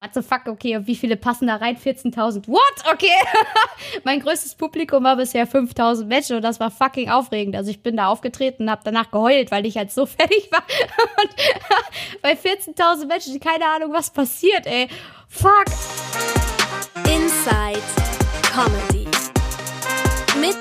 What the fuck, okay, und wie viele passen da rein? 14.000. What? Okay. mein größtes Publikum war bisher 5.000 Menschen und das war fucking aufregend. Also ich bin da aufgetreten und habe danach geheult, weil ich halt so fertig war. Und bei 14.000 Menschen, keine Ahnung, was passiert, ey. Fuck. Inside Comedy. Mit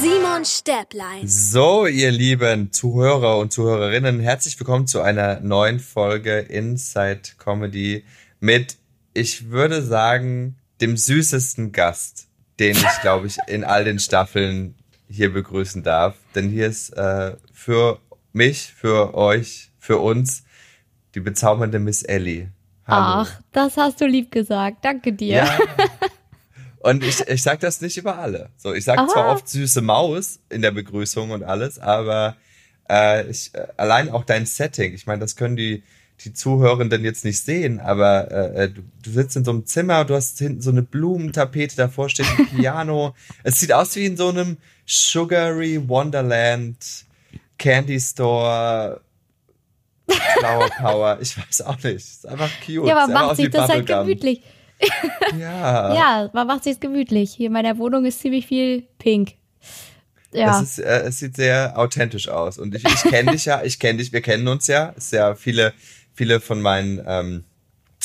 Simon Stäblein. So, ihr lieben Zuhörer und Zuhörerinnen, herzlich willkommen zu einer neuen Folge Inside Comedy mit, ich würde sagen, dem süßesten Gast, den ich, glaube ich, in all den Staffeln hier begrüßen darf. Denn hier ist äh, für mich, für euch, für uns die bezaubernde Miss Ellie. Hallo. Ach, das hast du lieb gesagt. Danke dir. Ja. Und ich, ich sag das nicht über alle. So, ich sag zwar oft süße Maus in der Begrüßung und alles, aber äh, ich, äh, allein auch dein Setting, ich meine, das können die die Zuhörenden jetzt nicht sehen, aber äh, äh, du, du sitzt in so einem Zimmer, du hast hinten so eine Blumentapete, davor steht ein Piano. es sieht aus wie in so einem Sugary Wonderland Candy Store Flower Power. Ich weiß auch nicht. Ist einfach cute. Ja, aber macht sich das halt gemütlich. ja. ja, man macht sich gemütlich. Hier in meiner Wohnung ist ziemlich viel pink. Ja. Es, ist, äh, es sieht sehr authentisch aus. Und ich, ich kenne dich ja, ich kenne dich, wir kennen uns ja. Es ist ja viele viele von meinen ähm,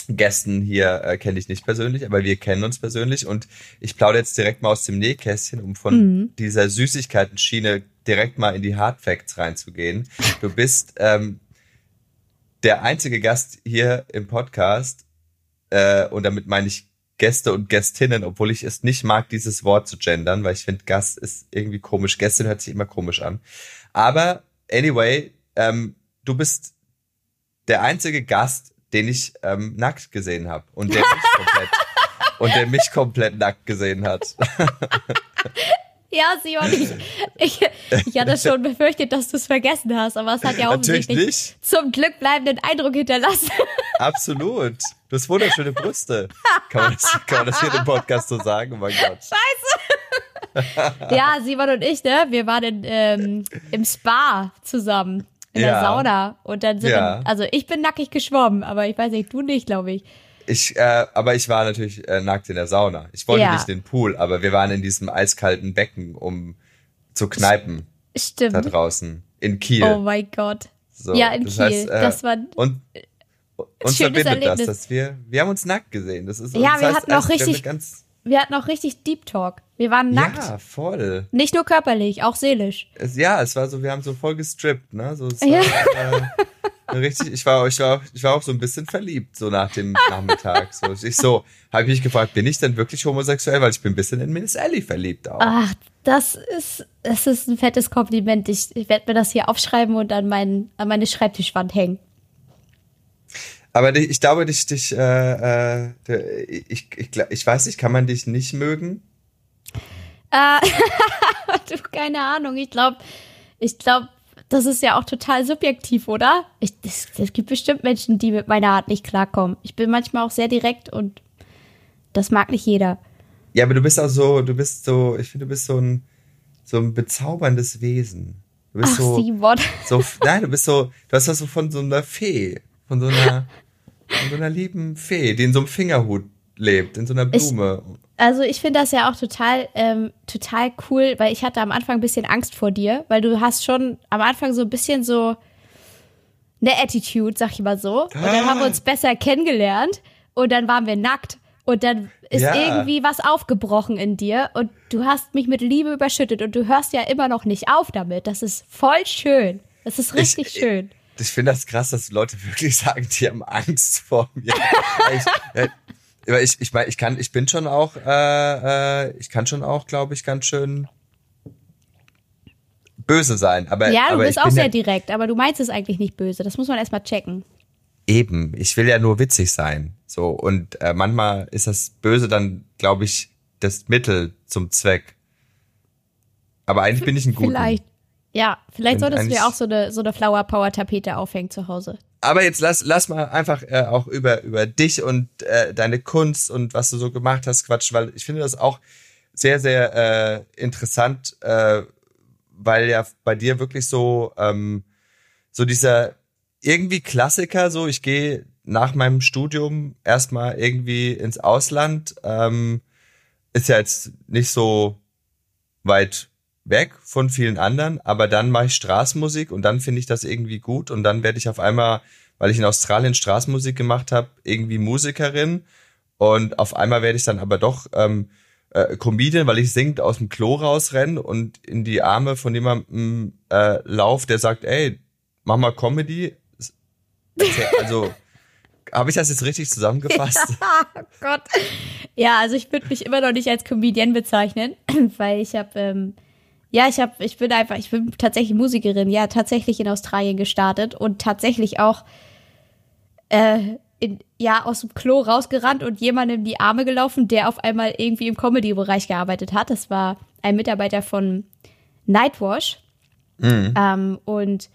Gästen hier äh, kenne ich nicht persönlich, aber wir kennen uns persönlich und ich plaudere jetzt direkt mal aus dem Nähkästchen, um von mhm. dieser Süßigkeiten-Schiene direkt mal in die Hard Facts reinzugehen. Du bist ähm, der einzige Gast hier im Podcast äh, und damit meine ich Gäste und Gästinnen, obwohl ich es nicht mag, dieses Wort zu gendern, weil ich finde, Gast ist irgendwie komisch. Gästin hört sich immer komisch an. Aber anyway, ähm, du bist der einzige Gast, den ich ähm, nackt gesehen habe und der mich komplett und der mich komplett nackt gesehen hat. Ja, Simon, ich, ich, ich hatte schon befürchtet, dass du es vergessen hast, aber es hat ja offensichtlich zum Glück bleibenden Eindruck hinterlassen. Absolut. Du hast wunderschöne Brüste. Kann man, das, kann man das hier im Podcast so sagen? Oh mein Gott. Scheiße. Ja, Simon und ich, ne, wir waren in, ähm, im Spa zusammen in ja. der Sauna. Und dann sind ja. wir, also ich bin nackig geschwommen, aber ich weiß nicht, du nicht, glaube ich. Ich, äh, aber ich war natürlich äh, nackt in der Sauna. Ich wollte ja. nicht in den Pool, aber wir waren in diesem eiskalten Becken, um zu kneipen. Stimmt. Da draußen. In Kiel. Oh mein Gott. So, ja, in das Kiel. Heißt, äh, das war. Und uns verbindet Erlebnis. das, dass wir, wir haben uns nackt gesehen. Das ist, ja, wir heißt, hatten auch richtig, wir hatten auch richtig Deep Talk. Wir waren nackt. Ja, voll. Nicht nur körperlich, auch seelisch. Es, ja, es war so, wir haben so voll gestrippt, ne? So, es war, ja. äh, richtig, ich war, ich war, ich war auch so ein bisschen verliebt, so nach dem Nachmittag. So, ich so, habe ich mich gefragt, bin ich denn wirklich homosexuell? Weil ich bin ein bisschen in Miss Ellie verliebt auch. Ach, das ist, das ist ein fettes Kompliment. Ich, ich werde mir das hier aufschreiben und an, mein, an meine Schreibtischwand hängen. Aber ich glaube, dich, dich, äh, äh, ich, ich, ich weiß nicht, kann man dich nicht mögen? Äh, du, keine Ahnung. Ich glaube, ich glaube, das ist ja auch total subjektiv, oder? Es, gibt bestimmt Menschen, die mit meiner Art nicht klarkommen. Ich bin manchmal auch sehr direkt und das mag nicht jeder. Ja, aber du bist auch so, du bist so, ich finde, du bist so ein, so ein bezauberndes Wesen. Du bist Ach, so, Simon. so, nein, du bist so, du hast was so von so einer Fee, von so einer, von so einer lieben Fee, die in so einem Fingerhut lebt, in so einer Blume. Ich, also ich finde das ja auch total, ähm, total cool, weil ich hatte am Anfang ein bisschen Angst vor dir, weil du hast schon am Anfang so ein bisschen so eine Attitude, sag ich mal so. Und dann haben wir uns besser kennengelernt und dann waren wir nackt. Und dann ist ja. irgendwie was aufgebrochen in dir und du hast mich mit Liebe überschüttet und du hörst ja immer noch nicht auf damit. Das ist voll schön. Das ist richtig ich, schön. Ich, ich finde das krass, dass Leute wirklich sagen, die haben Angst vor mir. ich, ich, ich meine, ich kann, ich bin schon auch, äh, äh, ich kann schon auch, glaube ich, ganz schön böse sein. Aber, ja, du aber bist auch sehr ja, direkt, aber du meinst es eigentlich nicht böse. Das muss man erstmal checken. Eben, ich will ja nur witzig sein. So, und äh, manchmal ist das Böse dann, glaube ich, das Mittel zum Zweck. Aber eigentlich bin ich ein guter. Vielleicht. Ja, vielleicht solltest du ja auch so eine, so eine Flower Power Tapete aufhängen zu Hause aber jetzt lass, lass mal einfach äh, auch über, über dich und äh, deine Kunst und was du so gemacht hast quatschen, weil ich finde das auch sehr, sehr äh, interessant, äh, weil ja bei dir wirklich so, ähm, so dieser irgendwie Klassiker, so ich gehe nach meinem Studium erstmal irgendwie ins Ausland. Ähm, ist ja jetzt nicht so weit weg von vielen anderen, aber dann mache ich Straßenmusik und dann finde ich das irgendwie gut und dann werde ich auf einmal, weil ich in Australien Straßenmusik gemacht habe, irgendwie Musikerin und auf einmal werde ich dann aber doch ähm, äh, Comedian, weil ich singend aus dem Klo rausrenne und in die Arme von jemandem äh, lauf, der sagt, ey, mach mal Comedy. Also habe ich das jetzt richtig zusammengefasst? Ja, oh Gott. Ja, also ich würde mich immer noch nicht als Comedian bezeichnen, weil ich habe ähm, ja, ich habe, ich bin einfach, ich bin tatsächlich Musikerin, ja, tatsächlich in Australien gestartet und tatsächlich auch äh, in, ja aus dem Klo rausgerannt und jemandem die Arme gelaufen, der auf einmal irgendwie im Comedy-Bereich gearbeitet hat. Das war ein Mitarbeiter von Nightwash. Mhm. Ähm, und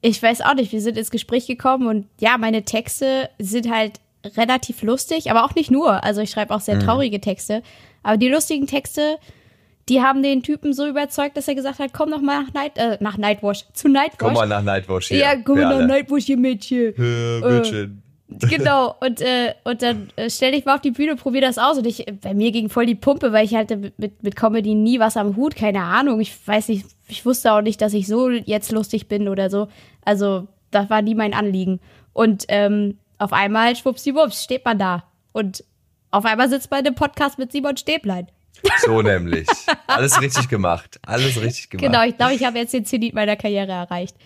ich weiß auch nicht, wir sind ins Gespräch gekommen und ja, meine Texte sind halt relativ lustig, aber auch nicht nur. Also ich schreibe auch sehr mhm. traurige Texte. Aber die lustigen Texte die haben den Typen so überzeugt, dass er gesagt hat, komm noch mal nach, Night, äh, nach Nightwash, zu Nightwash. Komm mal nach Nightwash hier. Ja, komm mal nach Nightwash hier, Mädchen. Ja, Mädchen. Äh, genau, und, äh, und dann äh, stell dich mal auf die Bühne, probier das aus. Und ich, bei mir ging voll die Pumpe, weil ich halt mit, mit Comedy nie was am Hut, keine Ahnung. Ich weiß nicht, ich wusste auch nicht, dass ich so jetzt lustig bin oder so. Also, das war nie mein Anliegen. Und ähm, auf einmal, schwuppsiwupps, steht man da. Und auf einmal sitzt man in einem Podcast mit Simon Stäblein. So nämlich. Alles richtig gemacht. Alles richtig gemacht. Genau, ich glaube, ich habe jetzt den Zenit meiner Karriere erreicht.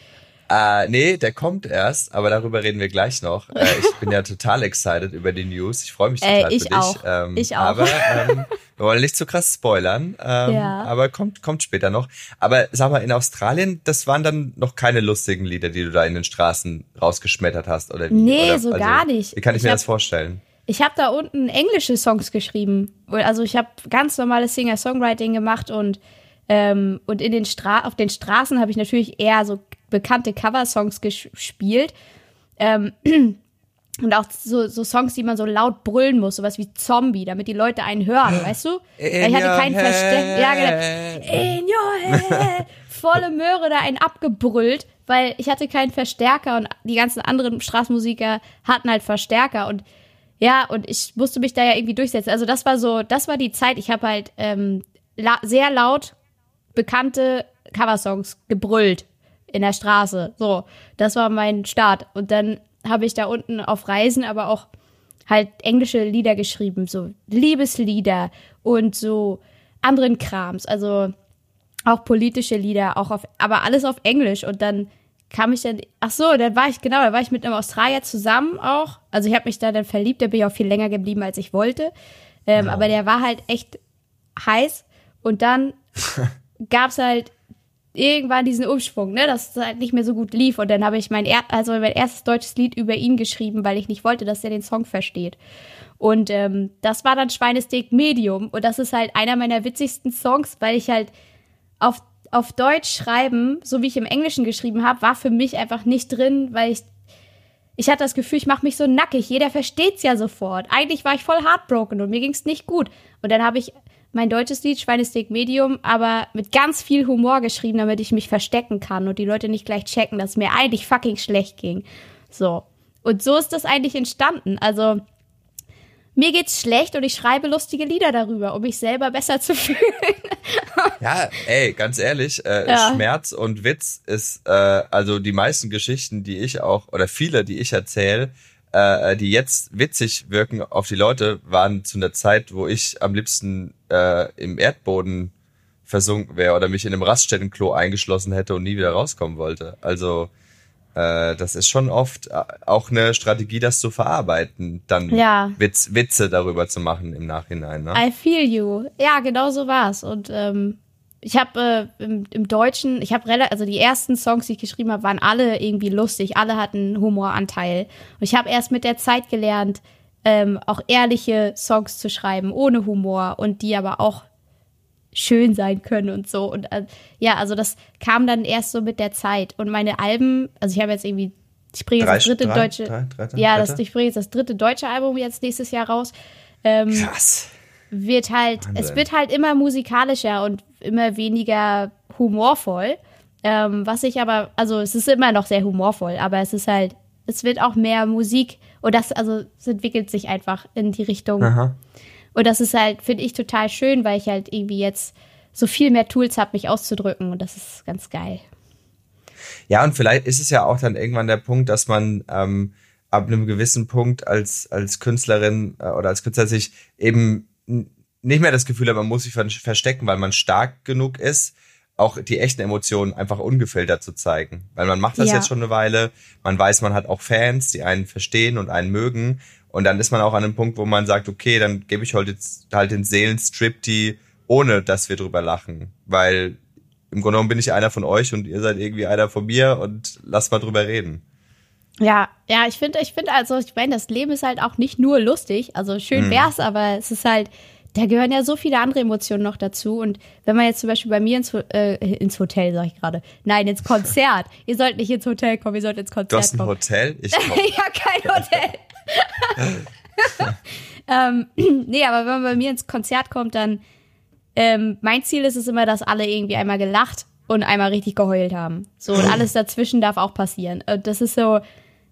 Äh, nee, der kommt erst, aber darüber reden wir gleich noch. Äh, ich bin ja total excited über die News. Ich freue mich total äh, ich für dich. Auch. Ähm, ich auch. Aber ähm, wir wollen nicht zu krass spoilern. Ähm, ja. Aber kommt, kommt später noch. Aber sag mal, in Australien, das waren dann noch keine lustigen Lieder, die du da in den Straßen rausgeschmettert hast, oder wie? Nee, oder, so also, gar nicht. Wie kann ich, ich mir hab, das vorstellen? Ich habe da unten englische Songs geschrieben. Also ich habe ganz normales Singer-Songwriting gemacht und ähm, und in den Stra auf den Straßen habe ich natürlich eher so bekannte Cover-Songs gespielt. Ähm, und auch so, so Songs, die man so laut brüllen muss, sowas wie Zombie, damit die Leute einen hören, weißt du? In ich hatte keinen Versteck. Ja, genau. In your head. Volle Möhre da einen abgebrüllt, weil ich hatte keinen Verstärker und die ganzen anderen Straßenmusiker hatten halt Verstärker und ja, und ich musste mich da ja irgendwie durchsetzen. Also das war so, das war die Zeit. Ich habe halt ähm, la sehr laut bekannte Coversongs gebrüllt in der Straße. So, das war mein Start. Und dann habe ich da unten auf Reisen aber auch halt englische Lieder geschrieben, so Liebeslieder und so anderen Krams, also auch politische Lieder, auch auf, aber alles auf Englisch. Und dann kam ich dann, ach so, dann war ich, genau, da war ich mit einem Australier zusammen auch. Also ich habe mich da dann verliebt, der bin ich auch viel länger geblieben, als ich wollte. Ähm, ja. Aber der war halt echt heiß. Und dann gab's halt irgendwann diesen Umschwung, ne, dass es halt nicht mehr so gut lief. Und dann habe ich mein, er also mein erstes deutsches Lied über ihn geschrieben, weil ich nicht wollte, dass er den Song versteht. Und ähm, das war dann Schweinesteak Medium. Und das ist halt einer meiner witzigsten Songs, weil ich halt auf auf Deutsch schreiben, so wie ich im Englischen geschrieben habe, war für mich einfach nicht drin, weil ich ich hatte das Gefühl, ich mache mich so nackig. Jeder versteht's ja sofort. Eigentlich war ich voll heartbroken und mir ging's nicht gut. Und dann habe ich mein deutsches Lied Schweinesteak Medium, aber mit ganz viel Humor geschrieben, damit ich mich verstecken kann und die Leute nicht gleich checken, dass es mir eigentlich fucking schlecht ging. So. Und so ist das eigentlich entstanden. Also mir geht's schlecht und ich schreibe lustige Lieder darüber, um mich selber besser zu fühlen. ja, ey, ganz ehrlich, äh, ja. Schmerz und Witz ist, äh, also die meisten Geschichten, die ich auch, oder viele, die ich erzähle, äh, die jetzt witzig wirken auf die Leute, waren zu einer Zeit, wo ich am liebsten äh, im Erdboden versunken wäre oder mich in einem Raststättenklo eingeschlossen hätte und nie wieder rauskommen wollte. Also äh, das ist schon oft äh, auch eine Strategie, das zu verarbeiten, dann ja. Witz, Witze darüber zu machen im Nachhinein. Ne? I feel you. Ja, genau so war's. Und ähm, ich habe äh, im, im, Deutschen, ich habe relativ, also die ersten Songs, die ich geschrieben habe, waren alle irgendwie lustig, alle hatten Humoranteil. Und ich habe erst mit der Zeit gelernt, ähm, auch ehrliche Songs zu schreiben, ohne Humor und die aber auch schön sein können und so. Und äh, ja, also das kam dann erst so mit der Zeit. Und meine Alben, also ich habe jetzt irgendwie, ich bringe jetzt das dritte drei, deutsche, drei, drei, ja, das, ich bringe jetzt das dritte deutsche Album jetzt nächstes Jahr raus. Ähm, Krass. Wird halt, Wahnsinn. es wird halt immer musikalischer und immer weniger humorvoll. Ähm, was ich aber, also es ist immer noch sehr humorvoll, aber es ist halt, es wird auch mehr Musik Und das, also, es entwickelt sich einfach in die Richtung. Aha. Und das ist halt, finde ich, total schön, weil ich halt irgendwie jetzt so viel mehr Tools habe, mich auszudrücken. Und das ist ganz geil. Ja, und vielleicht ist es ja auch dann irgendwann der Punkt, dass man ähm, ab einem gewissen Punkt als, als Künstlerin äh, oder als Künstler sich eben nicht mehr das Gefühl hat, man muss sich verstecken, weil man stark genug ist, auch die echten Emotionen einfach ungefiltert zu zeigen. Weil man macht das ja. jetzt schon eine Weile, man weiß, man hat auch Fans, die einen verstehen und einen mögen. Und dann ist man auch an einem Punkt, wo man sagt, okay, dann gebe ich heute jetzt halt den Seelenstrip, die ohne dass wir drüber lachen. Weil im Grunde genommen bin ich einer von euch und ihr seid irgendwie einer von mir und lasst mal drüber reden. Ja, ja, ich finde, ich finde also, ich meine, das Leben ist halt auch nicht nur lustig. Also schön hm. wär's, hm. aber es ist halt, da gehören ja so viele andere Emotionen noch dazu. Und wenn man jetzt zum Beispiel bei mir ins, äh, ins Hotel, sag ich gerade, nein, ins Konzert. ihr sollt nicht ins Hotel kommen, ihr sollt ins Konzert kommen. Du hast ein kommen. Hotel? Ich ja, kein Hotel. ähm, nee, aber wenn man bei mir ins Konzert kommt, dann ähm, mein Ziel ist es immer, dass alle irgendwie einmal gelacht und einmal richtig geheult haben. So, und alles dazwischen darf auch passieren. Und das ist so,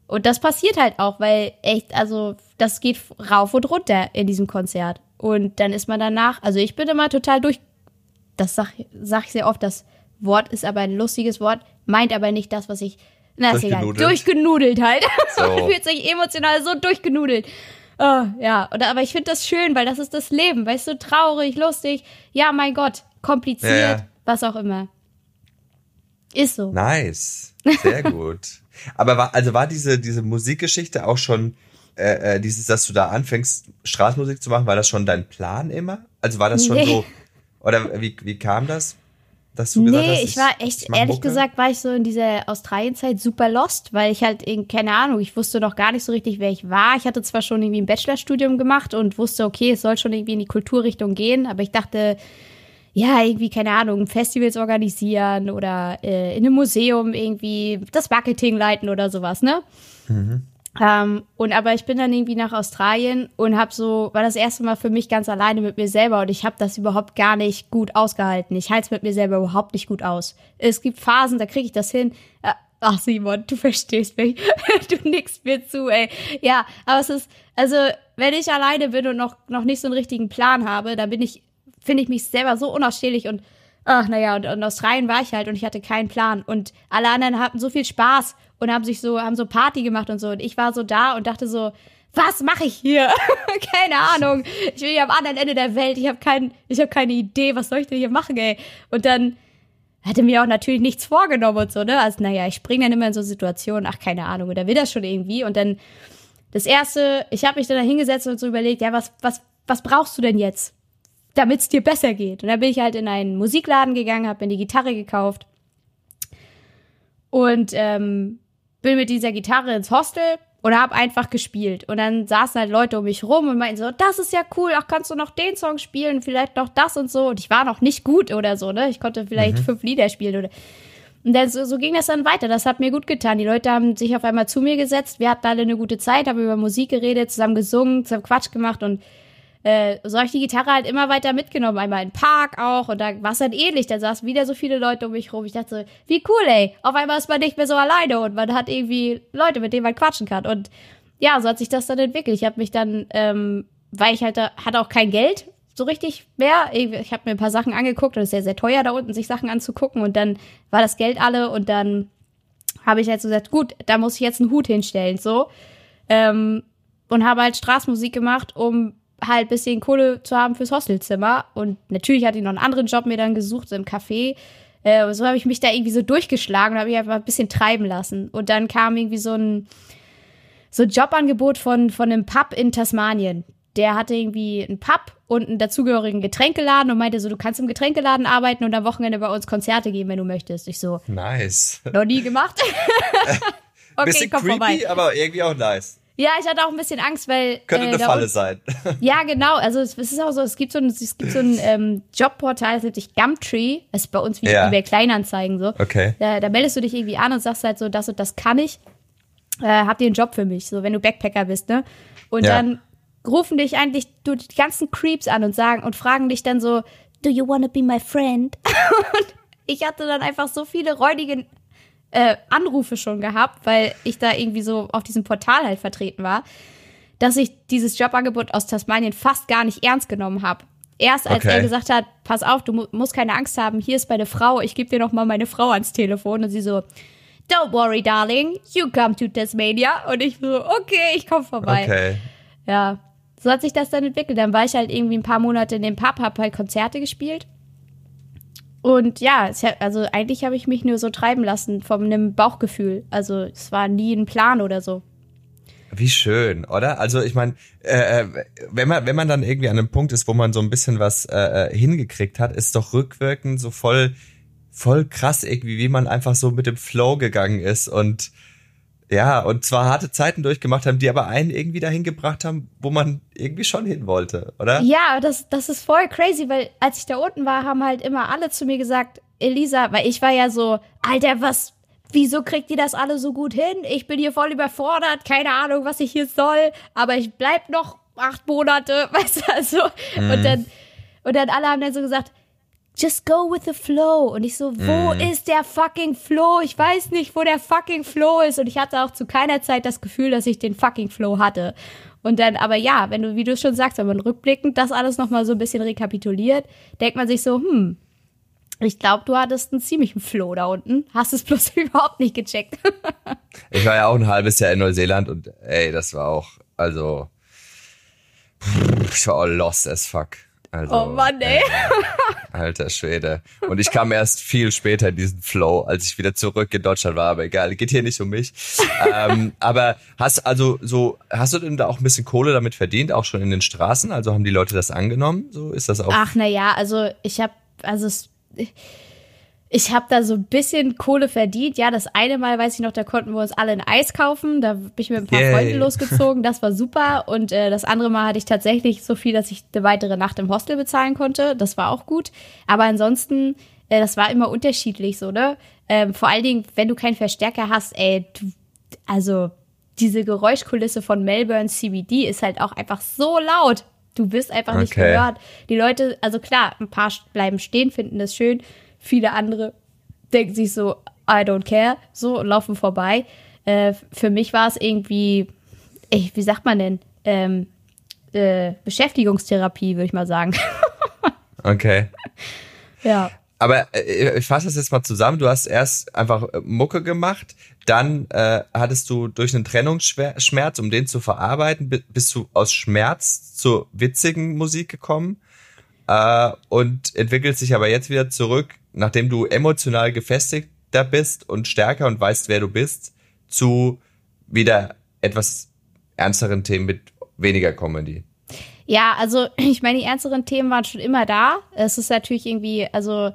und das passiert halt auch, weil echt, also, das geht rauf und runter in diesem Konzert. Und dann ist man danach, also ich bin immer total durch, das sag, sag ich sehr oft, das Wort ist aber ein lustiges Wort, meint aber nicht das, was ich, na, ist egal, durchgenudelt halt. So. Fühlt sich emotional so durchgenudelt. Oh, ja, und, aber ich finde das schön, weil das ist das Leben, weißt du, traurig, lustig, ja, mein Gott, kompliziert, ja, ja. was auch immer. Ist so. Nice. Sehr gut. aber war, also war diese, diese Musikgeschichte auch schon äh, äh, dieses, dass du da anfängst, Straßenmusik zu machen, war das schon dein Plan immer? Also war das schon nee. so, oder wie, wie kam das? Dass du nee, gesagt hast, ich, ich war echt, ich ehrlich Mucke? gesagt, war ich so in dieser Australienzeit super lost, weil ich halt, keine Ahnung, ich wusste noch gar nicht so richtig, wer ich war. Ich hatte zwar schon irgendwie ein Bachelorstudium gemacht und wusste, okay, es soll schon irgendwie in die Kulturrichtung gehen, aber ich dachte, ja, irgendwie, keine Ahnung, Festivals organisieren oder äh, in einem Museum irgendwie das Marketing leiten oder sowas, ne? Mhm. Ähm, und aber ich bin dann irgendwie nach Australien und habe so, war das erste Mal für mich ganz alleine mit mir selber und ich habe das überhaupt gar nicht gut ausgehalten. Ich halte es mit mir selber überhaupt nicht gut aus. Es gibt Phasen, da kriege ich das hin. Äh, ach Simon, du verstehst mich. du nickst mir zu, ey. Ja, aber es ist, also wenn ich alleine bin und noch, noch nicht so einen richtigen Plan habe, dann bin ich, finde ich mich selber so unausstehlich und ach naja, und, und Australien war ich halt und ich hatte keinen Plan. Und alle anderen hatten so viel Spaß und haben sich so, haben so Party gemacht und so. Und ich war so da und dachte so, was mache ich hier? keine Ahnung. Ich bin hier am anderen Ende der Welt. Ich habe kein, habe keine Idee, was soll ich denn hier machen, ey? Und dann hatte mir auch natürlich nichts vorgenommen und so, ne? Also, naja, ich springe dann immer in so Situationen, ach, keine Ahnung, oder will das schon irgendwie? Und dann das erste, ich habe mich dann da hingesetzt und so überlegt, ja, was, was, was brauchst du denn jetzt, damit es dir besser geht? Und dann bin ich halt in einen Musikladen gegangen, habe mir die Gitarre gekauft und ähm, bin mit dieser Gitarre ins Hostel und habe einfach gespielt. Und dann saßen halt Leute um mich rum und meinten so, das ist ja cool, ach, kannst du noch den Song spielen, vielleicht noch das und so. Und ich war noch nicht gut oder so, ne? Ich konnte vielleicht mhm. fünf Lieder spielen oder. Und dann, so, so ging das dann weiter. Das hat mir gut getan. Die Leute haben sich auf einmal zu mir gesetzt. Wir hatten alle eine gute Zeit, haben über Musik geredet, zusammen gesungen, zusammen Quatsch gemacht und äh, so habe ich die Gitarre halt immer weiter mitgenommen. Einmal in den Park auch und da war es dann ähnlich. Da saßen wieder so viele Leute um mich rum. Ich dachte so, wie cool, ey. Auf einmal ist man nicht mehr so alleine und man hat irgendwie Leute, mit denen man quatschen kann. Und ja, so hat sich das dann entwickelt. Ich habe mich dann, ähm, weil ich halt da, hatte auch kein Geld so richtig mehr. Ich habe mir ein paar Sachen angeguckt und es ist ja sehr teuer da unten, sich Sachen anzugucken. Und dann war das Geld alle und dann habe ich halt so gesagt, gut, da muss ich jetzt einen Hut hinstellen, so. Ähm, und habe halt Straßenmusik gemacht, um halt bisschen Kohle zu haben fürs Hostelzimmer. Und natürlich hatte ich noch einen anderen Job mir dann gesucht, so im Café. Äh, so habe ich mich da irgendwie so durchgeschlagen und habe mich einfach ein bisschen treiben lassen. Und dann kam irgendwie so ein, so ein Jobangebot von, von einem Pub in Tasmanien. Der hatte irgendwie einen Pub und einen dazugehörigen Getränkeladen und meinte so, du kannst im Getränkeladen arbeiten und am Wochenende bei uns Konzerte geben, wenn du möchtest. Ich so, nice. Noch nie gemacht. okay, bisschen komm creepy, vorbei. aber irgendwie auch nice. Ja, ich hatte auch ein bisschen Angst, weil. Könnte äh, eine Falle sein. Ja, genau. Also es, es, ist auch so, es gibt so ein, es gibt so ein ähm, Jobportal, das nennt sich Gumtree. Das ist bei uns wie ja. eBay Kleinanzeigen so. Okay. Da, da, meldest du dich irgendwie an und sagst halt so, das und das kann ich. Äh, habt ihr einen Job für mich? So, wenn du Backpacker bist, ne? Und ja. dann rufen dich eigentlich du, die ganzen Creeps an und sagen und fragen dich dann so, do you wanna be my friend? und ich hatte dann einfach so viele räudige äh, Anrufe schon gehabt, weil ich da irgendwie so auf diesem Portal halt vertreten war, dass ich dieses Jobangebot aus Tasmanien fast gar nicht ernst genommen habe. Erst als okay. er gesagt hat, pass auf, du musst keine Angst haben, hier ist meine Frau, ich gebe dir noch mal meine Frau ans Telefon und sie so, don't worry, darling, you come to Tasmania und ich so, okay, ich komme vorbei. Okay. Ja, so hat sich das dann entwickelt. Dann war ich halt irgendwie ein paar Monate in dem Pub, hab halt Konzerte gespielt. Und ja, also eigentlich habe ich mich nur so treiben lassen von einem Bauchgefühl. Also es war nie ein Plan oder so. Wie schön, oder? Also ich meine, äh, äh, wenn man wenn man dann irgendwie an einem Punkt ist, wo man so ein bisschen was äh, äh, hingekriegt hat, ist doch rückwirkend so voll voll krass irgendwie, wie man einfach so mit dem Flow gegangen ist und ja, und zwar harte Zeiten durchgemacht haben, die aber einen irgendwie dahin gebracht haben, wo man irgendwie schon hin wollte, oder? Ja, das, das ist voll crazy, weil als ich da unten war, haben halt immer alle zu mir gesagt, Elisa, weil ich war ja so, Alter, was, wieso kriegt ihr das alle so gut hin? Ich bin hier voll überfordert, keine Ahnung, was ich hier soll, aber ich bleib noch acht Monate, weißt du, also. Mhm. Und dann, und dann alle haben dann so gesagt, just go with the flow. Und ich so, wo mm. ist der fucking Flow? Ich weiß nicht, wo der fucking Flow ist. Und ich hatte auch zu keiner Zeit das Gefühl, dass ich den fucking Flow hatte. Und dann, aber ja, wenn du, wie du schon sagst, wenn man rückblickend das alles nochmal so ein bisschen rekapituliert, denkt man sich so, hm, ich glaube, du hattest einen ziemlichen Flow da unten. Hast es bloß überhaupt nicht gecheckt. ich war ja auch ein halbes Jahr in Neuseeland und ey, das war auch, also, ich war auch lost as fuck. Also, oh Mann, ey. Äh, alter Schwede. Und ich kam erst viel später in diesen Flow, als ich wieder zurück in Deutschland war. Aber egal, geht hier nicht um mich. ähm, aber hast also so, hast du denn da auch ein bisschen Kohle damit verdient, auch schon in den Straßen? Also haben die Leute das angenommen? So ist das auch. Ach na ja, also ich habe, also es, ich habe da so ein bisschen Kohle verdient. Ja, das eine Mal, weiß ich noch, da konnten wir uns alle ein Eis kaufen. Da bin ich mit ein paar Yay. Freunden losgezogen. Das war super. Und äh, das andere Mal hatte ich tatsächlich so viel, dass ich eine weitere Nacht im Hostel bezahlen konnte. Das war auch gut. Aber ansonsten, äh, das war immer unterschiedlich so, ne? Ähm, vor allen Dingen, wenn du keinen Verstärker hast, ey, du, also diese Geräuschkulisse von Melbourne CBD ist halt auch einfach so laut. Du bist einfach okay. nicht gehört. Die Leute, also klar, ein paar bleiben stehen, finden das schön Viele andere denken sich so, I don't care, so und laufen vorbei. Äh, für mich war es irgendwie, ich, wie sagt man denn, ähm, äh, Beschäftigungstherapie, würde ich mal sagen. okay. Ja. Aber äh, ich fasse das jetzt mal zusammen. Du hast erst einfach Mucke gemacht, dann äh, hattest du durch einen Trennungsschmerz, um den zu verarbeiten, bist du aus Schmerz zur witzigen Musik gekommen äh, und entwickelt sich aber jetzt wieder zurück nachdem du emotional gefestigter bist und stärker und weißt, wer du bist, zu wieder etwas ernsteren Themen mit weniger Comedy. Ja, also ich meine, die ernsteren Themen waren schon immer da. Es ist natürlich irgendwie, also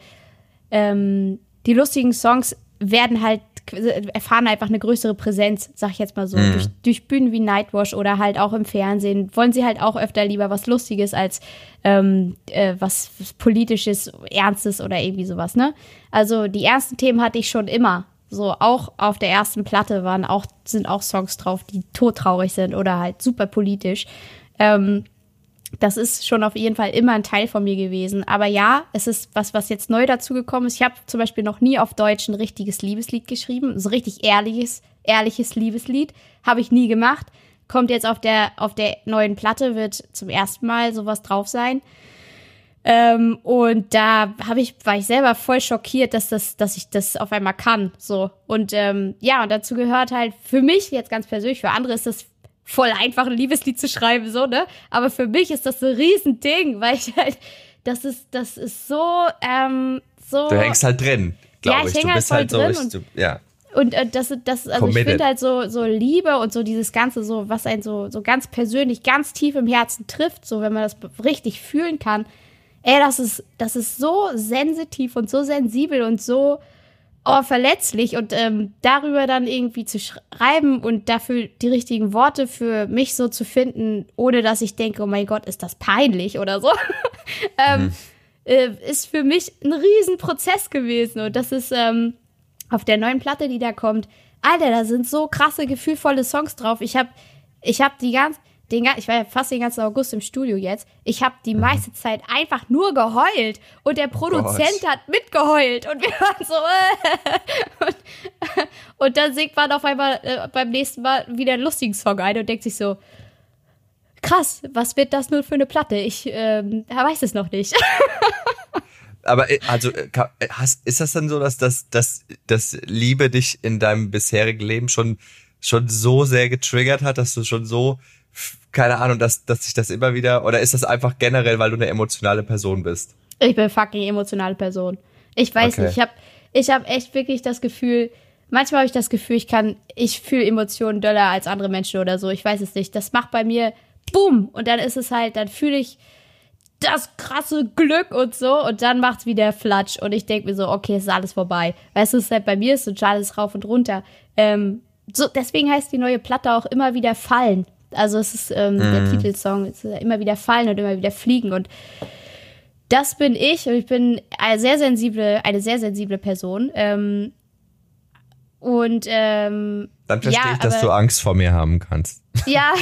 ähm, die lustigen Songs werden halt erfahren einfach eine größere Präsenz, sag ich jetzt mal so, mhm. durch, durch, Bühnen wie Nightwash oder halt auch im Fernsehen wollen sie halt auch öfter lieber was Lustiges als ähm, äh, was, Politisches, Ernstes oder irgendwie sowas, ne? Also die ersten Themen hatte ich schon immer. So, auch auf der ersten Platte waren auch, sind auch Songs drauf, die todtraurig sind oder halt super politisch. Ähm, das ist schon auf jeden Fall immer ein Teil von mir gewesen. Aber ja, es ist was, was jetzt neu dazugekommen ist. Ich habe zum Beispiel noch nie auf Deutsch ein richtiges Liebeslied geschrieben. So richtig ehrliches, ehrliches Liebeslied. Habe ich nie gemacht. Kommt jetzt auf der, auf der neuen Platte, wird zum ersten Mal sowas drauf sein. Ähm, und da habe ich, war ich selber voll schockiert, dass das, dass ich das auf einmal kann. So. Und ähm, ja, und dazu gehört halt für mich jetzt ganz persönlich, für andere ist das voll einfach ein Liebeslied zu schreiben, so, ne? Aber für mich ist das so ein Riesending, weil ich halt, das ist, das ist so, ähm, so. Du hängst halt drin, glaube ja, ich. ich. Du halt bist halt, so, und, du, ja. Und äh, das, das, also Committed. ich finde halt so, so Liebe und so dieses Ganze, so, was einen so, so ganz persönlich, ganz tief im Herzen trifft, so, wenn man das richtig fühlen kann. Ey, das ist, das ist so sensitiv und so sensibel und so, oh, verletzlich und ähm, darüber dann irgendwie zu schreiben und dafür die richtigen Worte für mich so zu finden, ohne dass ich denke, oh mein Gott, ist das peinlich oder so, ähm, mhm. äh, ist für mich ein Riesenprozess gewesen und das ist ähm, auf der neuen Platte, die da kommt, Alter, da sind so krasse, gefühlvolle Songs drauf. Ich habe ich hab die ganz, den, ich war ja fast den ganzen August im Studio jetzt. Ich habe die mhm. meiste Zeit einfach nur geheult und der Produzent Gott. hat mitgeheult und wir waren so äh, und, und, dann singt man auf einmal äh, beim nächsten Mal wieder einen lustigen Song ein und denkt sich so krass, was wird das nur für eine Platte? Ich ähm, weiß es noch nicht. Aber äh, also äh, hast, ist das dann so, dass das, dass, dass Liebe dich in deinem bisherigen Leben schon schon so sehr getriggert hat, dass du schon so keine Ahnung, dass, dass sich das immer wieder, oder ist das einfach generell, weil du eine emotionale Person bist? Ich bin fucking emotionale Person. Ich weiß okay. nicht, ich habe ich hab echt wirklich das Gefühl, manchmal habe ich das Gefühl, ich kann, ich fühle Emotionen döller als andere Menschen oder so, ich weiß es nicht. Das macht bei mir Boom und dann ist es halt, dann fühle ich das krasse Glück und so und dann macht's wieder Flatsch und ich denke mir so, okay, ist alles vorbei. Weißt du, es ist halt bei mir ist so alles rauf und runter. Ähm, so, deswegen heißt die neue Platte auch immer wieder Fallen. Also es ist ähm, mhm. der Titelsong, es ist immer wieder fallen und immer wieder fliegen und das bin ich und ich bin eine sehr sensible, eine sehr sensible Person. Ähm, und ähm, dann verstehe ja, ich, dass aber, du Angst vor mir haben kannst. Ja.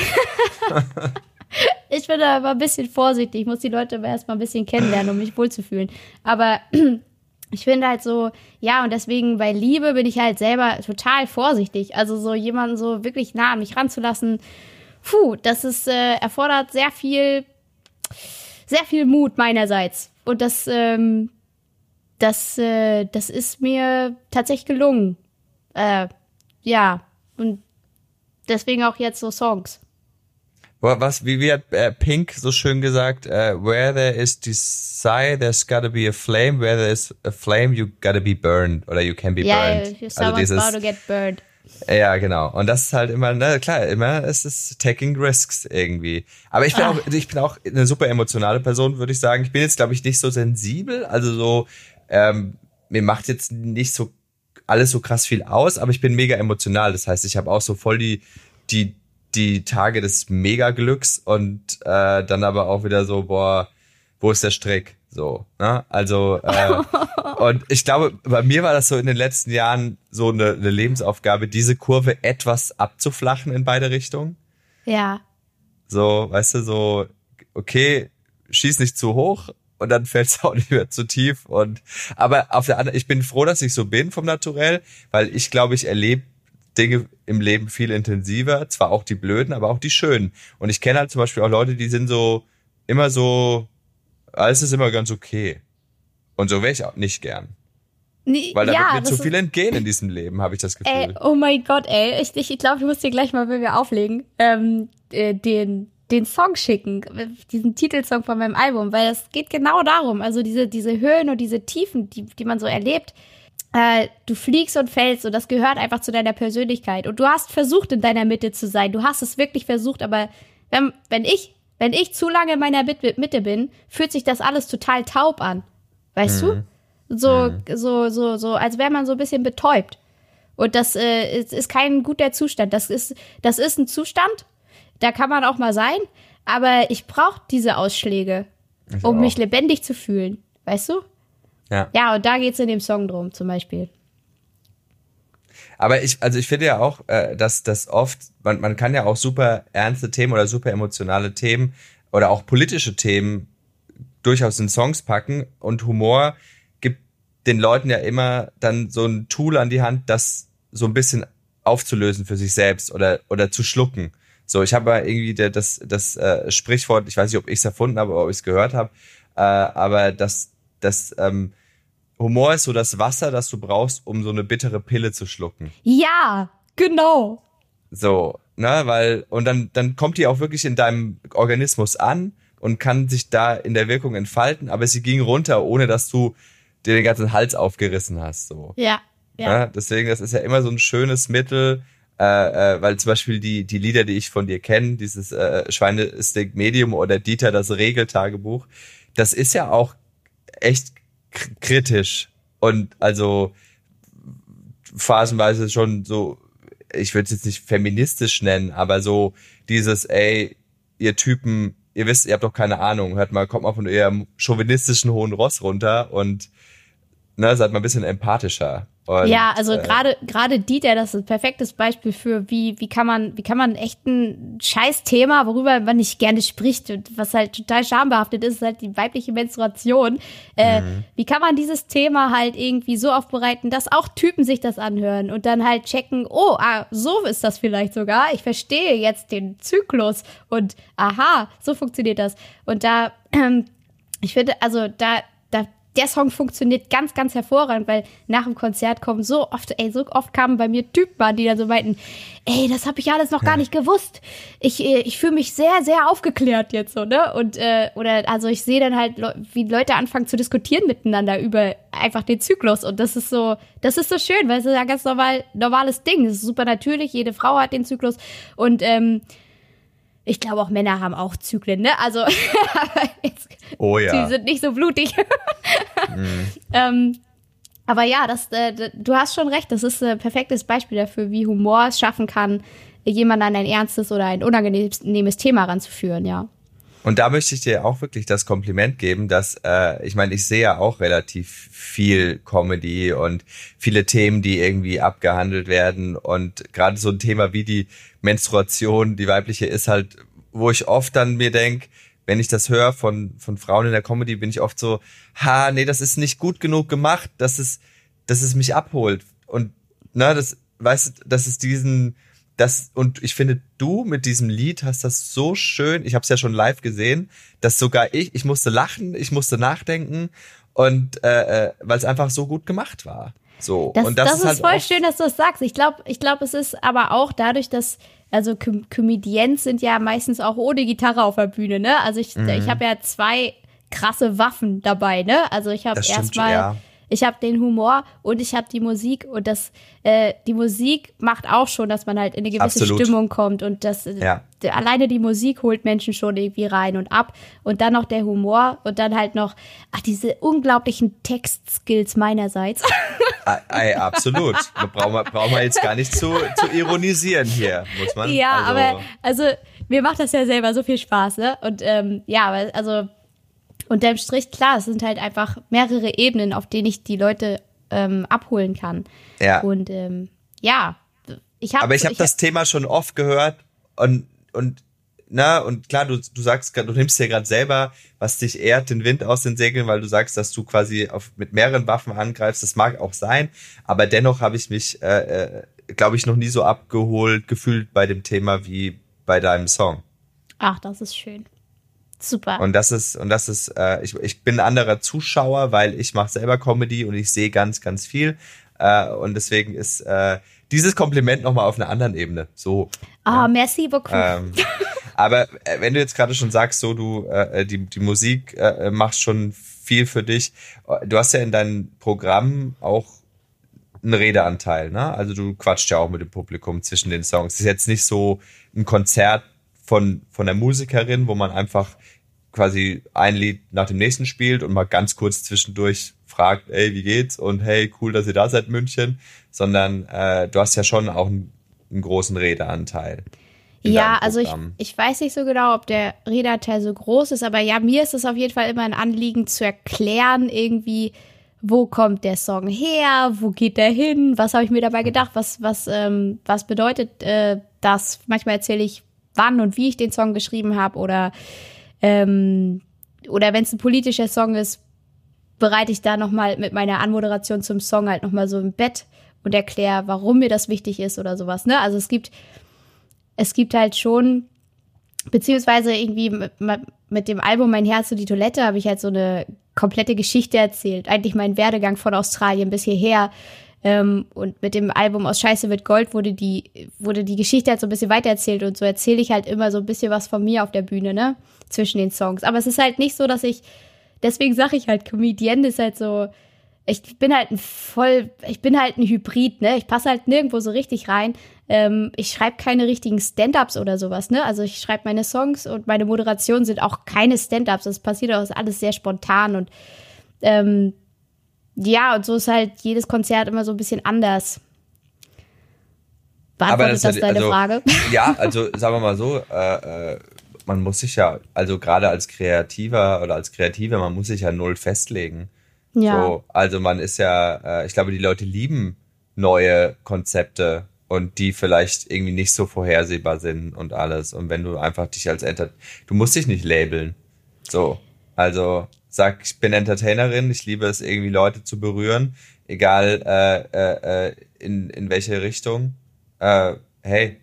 ich bin da aber ein bisschen vorsichtig. Ich muss die Leute aber erstmal ein bisschen kennenlernen, um mich wohlzufühlen. Aber ich finde halt so, ja, und deswegen bei Liebe bin ich halt selber total vorsichtig. Also so jemanden so wirklich nah an mich ranzulassen, puh, das ist, äh, erfordert sehr viel, sehr viel Mut meinerseits. Und das, ähm, das, äh, das ist mir tatsächlich gelungen. Äh, ja, und deswegen auch jetzt so Songs. Was, wie, wie hat äh, Pink so schön gesagt, uh, where there is desire, there's gotta be a flame, where there is a flame, you gotta be burned, oder you can be yeah, burned. Yeah, also dieses, about to get burned. Ja, genau. Und das ist halt immer, na klar, immer es ist taking risks irgendwie. Aber ich bin Ach. auch, ich bin auch eine super emotionale Person, würde ich sagen. Ich bin jetzt, glaube ich, nicht so sensibel. Also so, ähm, mir macht jetzt nicht so alles so krass viel aus, aber ich bin mega emotional. Das heißt, ich habe auch so voll die, die, die Tage des Mega-Glücks und äh, dann aber auch wieder so, boah, wo ist der Strick? So, ne? Also, äh, und ich glaube, bei mir war das so in den letzten Jahren so eine, eine Lebensaufgabe, diese Kurve etwas abzuflachen in beide Richtungen. Ja. So, weißt du, so, okay, schieß nicht zu hoch und dann fällt es auch nicht mehr zu tief. Und aber auf der anderen, ich bin froh, dass ich so bin vom Naturell, weil ich glaube, ich erlebe Dinge im Leben viel intensiver, zwar auch die blöden, aber auch die schönen. Und ich kenne halt zum Beispiel auch Leute, die sind so immer so alles ist immer ganz okay. Und so wäre ich auch nicht gern. Nee, Weil da ja, wird mir zu viel entgehen in diesem Leben, habe ich das Gefühl. Ey, oh mein Gott, ey. Ich, ich, ich glaube, ich muss dir gleich mal, wenn wir auflegen, ähm, äh, den, den Song schicken, diesen Titelsong von meinem Album, weil es geht genau darum. Also diese, diese Höhen und diese Tiefen, die, die man so erlebt. Äh, du fliegst und fällst und das gehört einfach zu deiner Persönlichkeit. Und du hast versucht, in deiner Mitte zu sein. Du hast es wirklich versucht, aber wenn, wenn ich wenn ich zu lange in meiner Mitte bin, fühlt sich das alles total taub an. Weißt mhm. du? So, mhm. so, so, so, als wäre man so ein bisschen betäubt. Und das äh, ist, ist kein guter Zustand. Das ist, das ist ein Zustand, da kann man auch mal sein, aber ich brauche diese Ausschläge, ich um auch. mich lebendig zu fühlen. Weißt du? Ja. Ja, und da geht's in dem Song drum, zum Beispiel. Aber ich, also ich finde ja auch, äh, dass das oft, man, man kann ja auch super ernste Themen oder super emotionale Themen oder auch politische Themen durchaus in Songs packen und Humor gibt den Leuten ja immer dann so ein Tool an die Hand, das so ein bisschen aufzulösen für sich selbst oder, oder zu schlucken. So, ich habe irgendwie der, das, das äh, Sprichwort, ich weiß nicht, ob ich es erfunden habe oder ob ich es gehört habe, äh, aber das, das ähm, Humor ist so das Wasser, das du brauchst, um so eine bittere Pille zu schlucken. Ja, genau. So, ne, weil, und dann, dann kommt die auch wirklich in deinem Organismus an und kann sich da in der Wirkung entfalten, aber sie ging runter, ohne dass du dir den ganzen Hals aufgerissen hast, so. Ja, ja. Ne? Deswegen, das ist ja immer so ein schönes Mittel, äh, äh, weil zum Beispiel die, die Lieder, die ich von dir kenne, dieses äh, Schweinestick Medium oder Dieter das Regeltagebuch, das ist ja auch echt kritisch und also phasenweise schon so, ich würde es jetzt nicht feministisch nennen, aber so dieses, ey, ihr Typen, ihr wisst, ihr habt doch keine Ahnung, hört mal, kommt mal von eurem chauvinistischen hohen Ross runter und ne, seid mal ein bisschen empathischer. Und, ja, also äh, gerade gerade Dieter, das ist ein perfektes Beispiel für wie wie kann man wie kann man echt ein Scheißthema, worüber man nicht gerne spricht und was halt total schambehaftet ist, ist halt die weibliche Menstruation. Äh, mhm. Wie kann man dieses Thema halt irgendwie so aufbereiten, dass auch Typen sich das anhören und dann halt checken, oh, ah, so ist das vielleicht sogar. Ich verstehe jetzt den Zyklus und aha, so funktioniert das. Und da ähm, ich finde, also da der Song funktioniert ganz, ganz hervorragend, weil nach dem Konzert kommen so oft, ey, so oft kamen bei mir Typen an, die dann so meinten, ey, das habe ich alles noch ja. gar nicht gewusst. Ich, äh, ich fühle mich sehr, sehr aufgeklärt jetzt so, ne? Und, äh, oder, also ich sehe dann halt, wie Leute anfangen zu diskutieren miteinander über einfach den Zyklus. Und das ist so, das ist so schön, weil es ist ja ein ganz normal, normales Ding. Es ist super natürlich, jede Frau hat den Zyklus. Und, ähm, ich glaube, auch Männer haben auch Zyklen, ne? Also, oh ja. die sind nicht so blutig. mhm. ähm, aber ja, das, äh, du hast schon recht. Das ist ein perfektes Beispiel dafür, wie Humor es schaffen kann, jemanden an ein ernstes oder ein unangenehmes Thema ranzuführen, ja. Und da möchte ich dir auch wirklich das Kompliment geben, dass äh, ich meine, ich sehe ja auch relativ viel Comedy und viele Themen, die irgendwie abgehandelt werden und gerade so ein Thema wie die Menstruation, die weibliche ist halt, wo ich oft dann mir denk, wenn ich das höre von von Frauen in der Comedy, bin ich oft so, ha, nee, das ist nicht gut genug gemacht, dass es dass es mich abholt. Und na, das weißt, du, dass es diesen das und ich finde du mit diesem Lied hast das so schön ich habe es ja schon live gesehen dass sogar ich ich musste lachen ich musste nachdenken und äh, äh, weil es einfach so gut gemacht war so das, und das, das ist, halt voll schön dass du das sagst. Ich glaube ich glaube es ist aber auch dadurch dass also Com Comedians sind ja meistens auch ohne Gitarre auf der Bühne ne? Also ich mhm. ich habe ja zwei krasse Waffen dabei ne? Also ich habe erstmal ja ich habe den Humor und ich habe die Musik und das äh, die Musik macht auch schon, dass man halt in eine gewisse Absolut. Stimmung kommt und das äh, ja. alleine die Musik holt Menschen schon irgendwie rein und ab und dann noch der Humor und dann halt noch ach diese unglaublichen Textskills meinerseits. Ey, absolut. Brauchen wir, brauchen wir jetzt gar nicht zu, zu ironisieren hier, muss man. Ja, also. aber also mir macht das ja selber so viel Spaß, ne? Und ähm, ja, also unterm Strich, klar, es sind halt einfach mehrere Ebenen, auf denen ich die Leute ähm, abholen kann. Ja. Und ähm, ja, ich habe. Aber ich habe das Thema schon oft gehört und und na und klar, du du sagst, du nimmst ja gerade selber, was dich ehrt, den Wind aus den Segeln, weil du sagst, dass du quasi auf, mit mehreren Waffen angreifst. Das mag auch sein, aber dennoch habe ich mich, äh, äh, glaube ich, noch nie so abgeholt gefühlt bei dem Thema wie bei deinem Song. Ach, das ist schön. Super. Und das ist, und das ist, äh, ich, ich bin ein anderer Zuschauer, weil ich mache selber Comedy und ich sehe ganz, ganz viel. Äh, und deswegen ist äh, dieses Kompliment nochmal auf einer anderen Ebene. So. Ah, oh, merci beaucoup. Ähm, aber äh, wenn du jetzt gerade schon sagst, so du äh, die, die Musik äh, macht schon viel für dich. Du hast ja in deinem Programm auch einen Redeanteil, ne? Also du quatscht ja auch mit dem Publikum zwischen den Songs. Es ist jetzt nicht so ein Konzert von, von der Musikerin, wo man einfach quasi ein Lied nach dem nächsten spielt und mal ganz kurz zwischendurch fragt, ey, wie geht's? Und hey, cool, dass ihr da seid, München. Sondern äh, du hast ja schon auch einen, einen großen Redeanteil. Ja, also ich, ich weiß nicht so genau, ob der Redeanteil so groß ist, aber ja, mir ist es auf jeden Fall immer ein Anliegen zu erklären, irgendwie, wo kommt der Song her, wo geht der hin, was habe ich mir dabei gedacht, was, was, ähm, was bedeutet äh, das? Manchmal erzähle ich wann und wie ich den Song geschrieben habe oder ähm, oder wenn es ein politischer Song ist, bereite ich da noch mal mit meiner Anmoderation zum Song halt noch mal so im Bett und erkläre, warum mir das wichtig ist oder sowas. Ne? Also es gibt es gibt halt schon beziehungsweise irgendwie mit, mit dem Album Mein Herz und die Toilette habe ich halt so eine komplette Geschichte erzählt. Eigentlich mein Werdegang von Australien bis hierher, ähm, und mit dem Album Aus Scheiße wird Gold wurde die, wurde die Geschichte halt so ein bisschen weitererzählt und so erzähle ich halt immer so ein bisschen was von mir auf der Bühne, ne? Zwischen den Songs. Aber es ist halt nicht so, dass ich, deswegen sage ich halt, Comedian ist halt so, ich bin halt ein voll, ich bin halt ein Hybrid, ne? Ich passe halt nirgendwo so richtig rein. Ähm, ich schreibe keine richtigen Stand-ups oder sowas, ne? Also ich schreibe meine Songs und meine Moderationen sind auch keine Stand-ups. Das passiert auch alles sehr spontan und ähm, ja, und so ist halt jedes Konzert immer so ein bisschen anders. Beantwortet das, das deine also, Frage? Ja, also sagen wir mal so, äh, äh, man muss sich ja, also gerade als Kreativer oder als Kreativer, man muss sich ja null festlegen. Ja. So, also man ist ja, äh, ich glaube, die Leute lieben neue Konzepte und die vielleicht irgendwie nicht so vorhersehbar sind und alles. Und wenn du einfach dich als Enter, du musst dich nicht labeln. So, also sag, ich bin Entertainerin, ich liebe es irgendwie Leute zu berühren, egal äh, äh, äh in in welche Richtung. Äh, hey,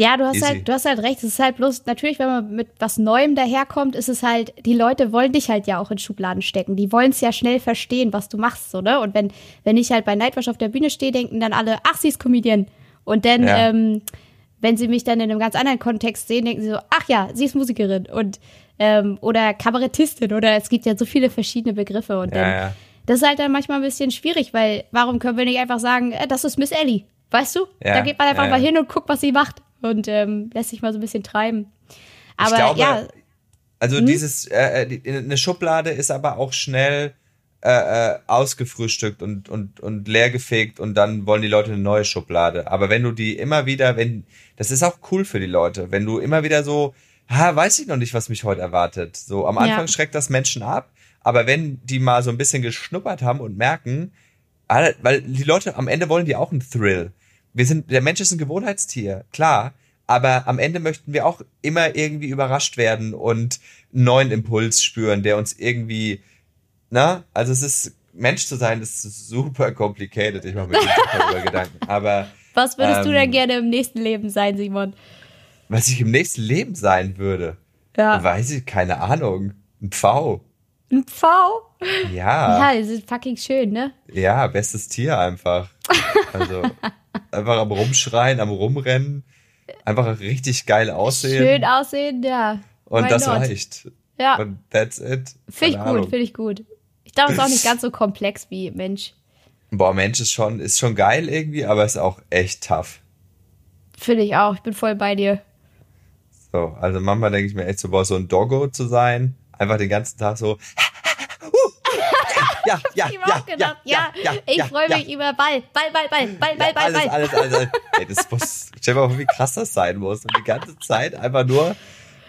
ja, du hast Easy. halt, du hast halt recht. Es ist halt bloß, natürlich, wenn man mit was Neuem daherkommt, ist es halt, die Leute wollen dich halt ja auch in Schubladen stecken. Die wollen es ja schnell verstehen, was du machst, so, ne? Und wenn, wenn ich halt bei Nightwash auf der Bühne stehe, denken dann alle, ach, sie ist Comedian. Und dann, ja. ähm, wenn sie mich dann in einem ganz anderen Kontext sehen, denken sie so, ach ja, sie ist Musikerin und ähm, oder Kabarettistin oder es gibt ja so viele verschiedene Begriffe und dann, ja. das ist halt dann manchmal ein bisschen schwierig, weil warum können wir nicht einfach sagen, äh, das ist Miss Ellie, weißt du? Ja. Da geht man einfach mal hin und guckt, was sie macht und ähm, lässt sich mal so ein bisschen treiben. Aber glaube, ja. Also hm? dieses, äh, äh eine Schublade ist aber auch schnell äh, äh, ausgefrühstückt und, und, und leergefegt und dann wollen die Leute eine neue Schublade. Aber wenn du die immer wieder, wenn, das ist auch cool für die Leute, wenn du immer wieder so, ha, weiß ich noch nicht, was mich heute erwartet. So, am Anfang ja. schreckt das Menschen ab, aber wenn die mal so ein bisschen geschnuppert haben und merken, weil die Leute am Ende wollen die auch einen Thrill wir sind, der Mensch ist ein Gewohnheitstier, klar. Aber am Ende möchten wir auch immer irgendwie überrascht werden und einen neuen Impuls spüren, der uns irgendwie, na, also es ist, Mensch zu sein, ist super complicated. Ich mache mir super über Gedanken. Aber. Was würdest ähm, du denn ähm, gerne im nächsten Leben sein, Simon? Was ich im nächsten Leben sein würde? Ja. Weiß ich, keine Ahnung. Ein Pfau. Ein Pfau? Ja. Ja, die sind fucking schön, ne? Ja, bestes Tier einfach. Also einfach am Rumschreien, am Rumrennen, einfach richtig geil aussehen. Schön aussehen, ja. Und Why das not? reicht. Ja. Und that's it. Finde ich gut, finde ich gut. Ich glaube, es ist auch nicht ganz so komplex wie Mensch. Boah, Mensch ist schon, ist schon geil irgendwie, aber ist auch echt tough. Finde ich auch. Ich bin voll bei dir. So, also manchmal denke ich mir echt so, boah, so ein Doggo zu sein, einfach den ganzen Tag so ja, ja, ja, gedacht, ja, ja, ja, ich freue mich über Ball, Ball, Ball, Ball, Ball, Ball, Ball, Ball. Alles, alles, alles. Ey, das muss, stell dir mal vor, wie krass das sein muss und die ganze Zeit einfach nur,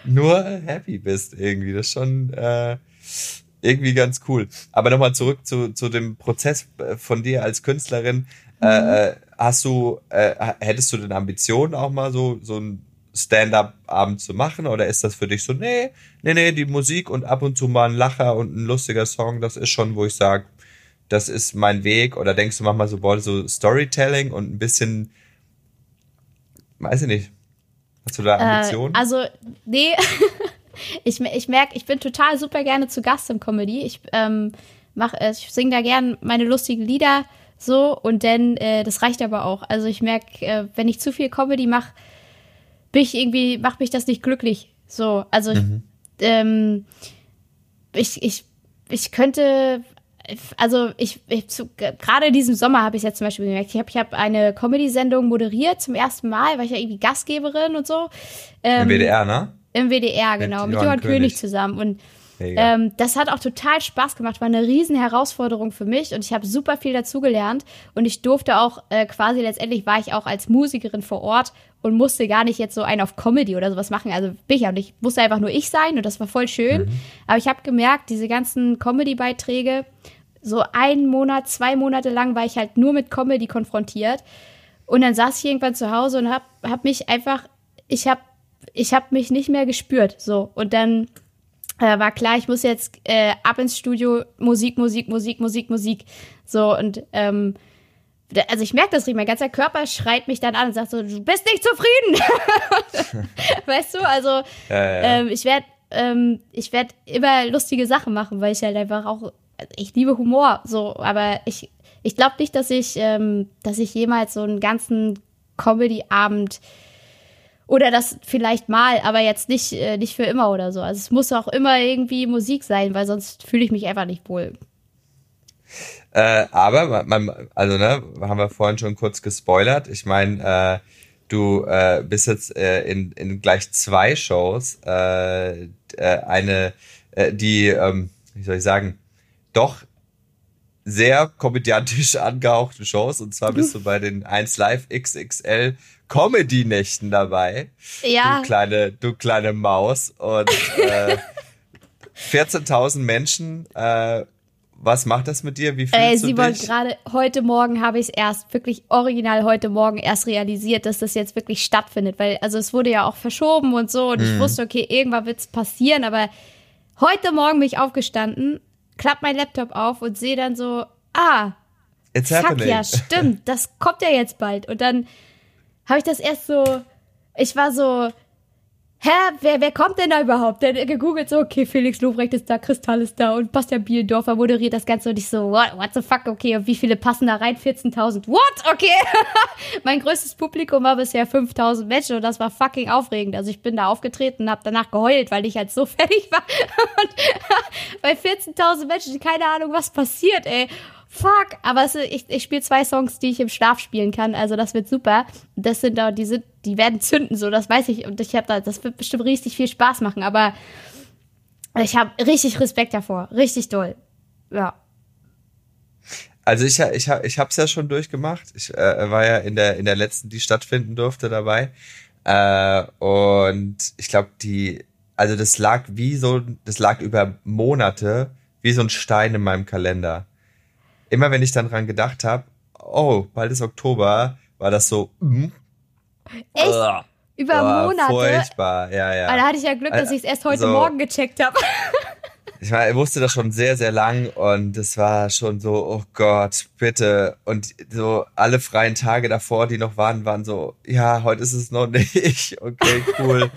nur happy bist irgendwie. Das ist schon äh, irgendwie ganz cool. Aber nochmal zurück zu, zu dem Prozess äh, von dir als Künstlerin. Äh, mhm. Äh, hast du, äh, hättest du denn Ambitionen auch mal so, so ein Stand-up-Abend zu machen? Oder ist das für dich so, nee, nee, nee, die Musik und ab und zu mal ein Lacher und ein lustiger Song, das ist schon, wo ich sage, das ist mein Weg? Oder denkst du manchmal so, boah, so Storytelling und ein bisschen, weiß ich nicht, hast du da äh, Ambitionen? Äh, also, nee, ich, ich merke, ich bin total super gerne zu Gast im Comedy. Ich ähm, mach, äh, ich singe da gern meine lustigen Lieder so und dann, äh, das reicht aber auch. Also ich merke, äh, wenn ich zu viel Comedy mache, bin ich irgendwie, macht mich das nicht glücklich. So, also mhm. ähm, ich, ich, ich könnte, also ich, ich gerade in diesem Sommer habe ich jetzt zum Beispiel gemerkt, ich habe ich hab eine Comedy-Sendung moderiert zum ersten Mal, weil ich ja irgendwie Gastgeberin und so. Ähm, Im WDR, ne? Im WDR, genau, mit, mit Johann König. König zusammen. Und ähm, das hat auch total Spaß gemacht, war eine riesen Herausforderung für mich und ich habe super viel dazugelernt und ich durfte auch äh, quasi letztendlich war ich auch als Musikerin vor Ort und musste gar nicht jetzt so einen auf Comedy oder sowas machen. Also bin ich auch nicht, musste einfach nur ich sein und das war voll schön. Mhm. Aber ich habe gemerkt, diese ganzen Comedy-Beiträge, so einen Monat, zwei Monate lang war ich halt nur mit Comedy konfrontiert. Und dann saß ich irgendwann zu Hause und hab, hab mich einfach, ich hab, ich hab mich nicht mehr gespürt. So. Und dann äh, war klar, ich muss jetzt äh, ab ins Studio, Musik, Musik, Musik, Musik, Musik. So, und ähm, also ich merke das richtig, mein ganzer Körper schreit mich dann an und sagt so, du bist nicht zufrieden. weißt du, also ja, ja. Ähm, ich werde ähm, ich werde immer lustige Sachen machen, weil ich halt einfach auch, ich liebe Humor, so, aber ich, ich glaube nicht, dass ich, ähm, dass ich jemals so einen ganzen Comedy-Abend oder das vielleicht mal, aber jetzt nicht, äh, nicht für immer oder so. Also es muss auch immer irgendwie Musik sein, weil sonst fühle ich mich einfach nicht wohl. Äh, aber man, also ne, haben wir vorhin schon kurz gespoilert. Ich meine, äh, du äh, bist jetzt äh, in, in gleich zwei Shows. Äh, äh, eine, äh, die, ähm, wie soll ich sagen, doch sehr komödiantisch angehauchten Shows. Und zwar bist du bei den 1 Live XXL Comedy-Nächten dabei. Ja. Du kleine, du kleine Maus. Und äh, 14.000 Menschen äh, was macht das mit dir? Wie fühlst Ey, du sie dich? gerade heute Morgen habe ich es erst wirklich original heute Morgen erst realisiert, dass das jetzt wirklich stattfindet, weil also es wurde ja auch verschoben und so und Mhm. ich wusste, okay, irgendwann wird es passieren, aber heute Morgen bin ich aufgestanden, klapp mein Laptop auf und sehe dann so, ah, It's fuck happening. ja, stimmt, das kommt ja jetzt bald und dann habe ich das erst so, ich war so, hä, wer, wer kommt denn da überhaupt? Dann gegoogelt so, okay, Felix Lobrecht ist da, Kristall ist da und Bastian Bielendorfer moderiert das Ganze und ich so, what, what the fuck, okay, und wie viele passen da rein? 14.000, what, okay. mein größtes Publikum war bisher 5.000 Menschen und das war fucking aufregend. Also ich bin da aufgetreten und habe danach geheult, weil ich halt so fertig war. und bei 14.000 Menschen, keine Ahnung, was passiert, ey. Fuck, aber es, ich, ich spiele zwei Songs, die ich im Schlaf spielen kann, also das wird super. Das sind da, die sind, die werden zünden, so, das weiß ich. Und ich habe da, das wird bestimmt richtig viel Spaß machen, aber ich habe richtig Respekt davor, richtig doll. Ja. Also ich, ich, ich habe es ja schon durchgemacht. Ich äh, war ja in der, in der letzten, die stattfinden durfte, dabei. Äh, und ich glaube, die, also das lag wie so, das lag über Monate wie so ein Stein in meinem Kalender. Immer wenn ich dann dran gedacht habe, oh, bald ist Oktober, war das so, mm, Echt? Ugh. Über Boah, Monate. Furchtbar, ja, ja. Aber da hatte ich ja Glück, dass ich es erst heute So. Morgen gecheckt habe. Ich war, ich wusste das schon sehr, sehr lang und es war schon so, oh Gott, bitte. Und so alle freien Tage davor, die noch waren, waren so, ja, heute ist es noch nicht. Okay, cool.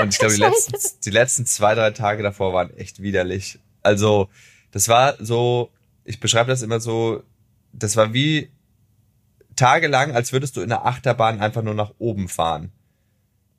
Und ich glaube, die letzten, die letzten zwei, drei Tage davor waren echt widerlich. Also, das war so, ich beschreibe das immer so, das war wie tagelang, als würdest du in der Achterbahn einfach nur nach oben fahren.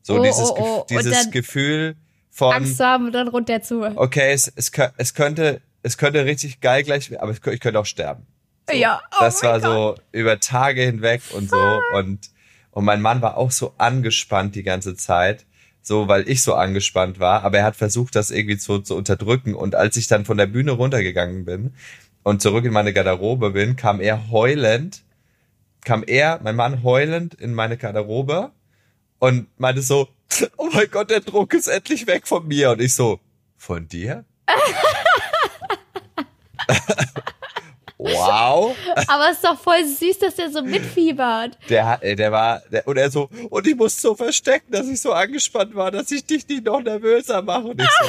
So Oh, dieses, oh, oh. Dieses Gefühl von, Angst haben und dann runter zu. okay, es, es, es könnte, es könnte richtig geil gleich, werden, aber ich, kö- ich könnte auch sterben. So. Ja, oh das war so über Tage hinweg und so und und mein Mann war auch so angespannt die ganze Zeit, so weil ich so angespannt war, aber er hat versucht, das irgendwie zu, zu unterdrücken und als ich dann von der Bühne runtergegangen bin und zurück in meine Garderobe bin, kam er heulend, kam er, mein Mann heulend in meine Garderobe und meinte so, oh mein Gott, der Druck ist endlich weg von mir und ich so, von dir? wow. Aber es ist doch voll süß, dass der so mitfiebert. Der, äh, der war, der, und er so, und ich muss so verstecken, dass ich so angespannt war, dass ich dich nicht noch nervöser mache. Und ich so,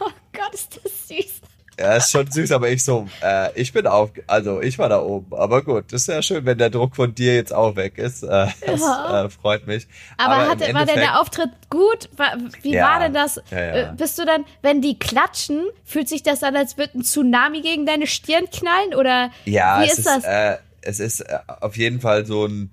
Oh Gott, ist das süß. Ja, ist schon süß, aber ich so, äh, ich bin auf, also ich war da oben. Aber gut, ist ja schön, wenn der Druck von dir jetzt auch weg ist. Äh, das Ja. äh, freut mich. Aber, im hat, war denn der Auftritt gut? War, wie Ja. war denn das? Ja. Äh, Bist du dann, wenn die klatschen, fühlt sich das an, als würde ein Tsunami gegen deine Stirn knallen? Oder Ja, wie es ist ist, das? Äh, es ist äh, auf jeden Fall so ein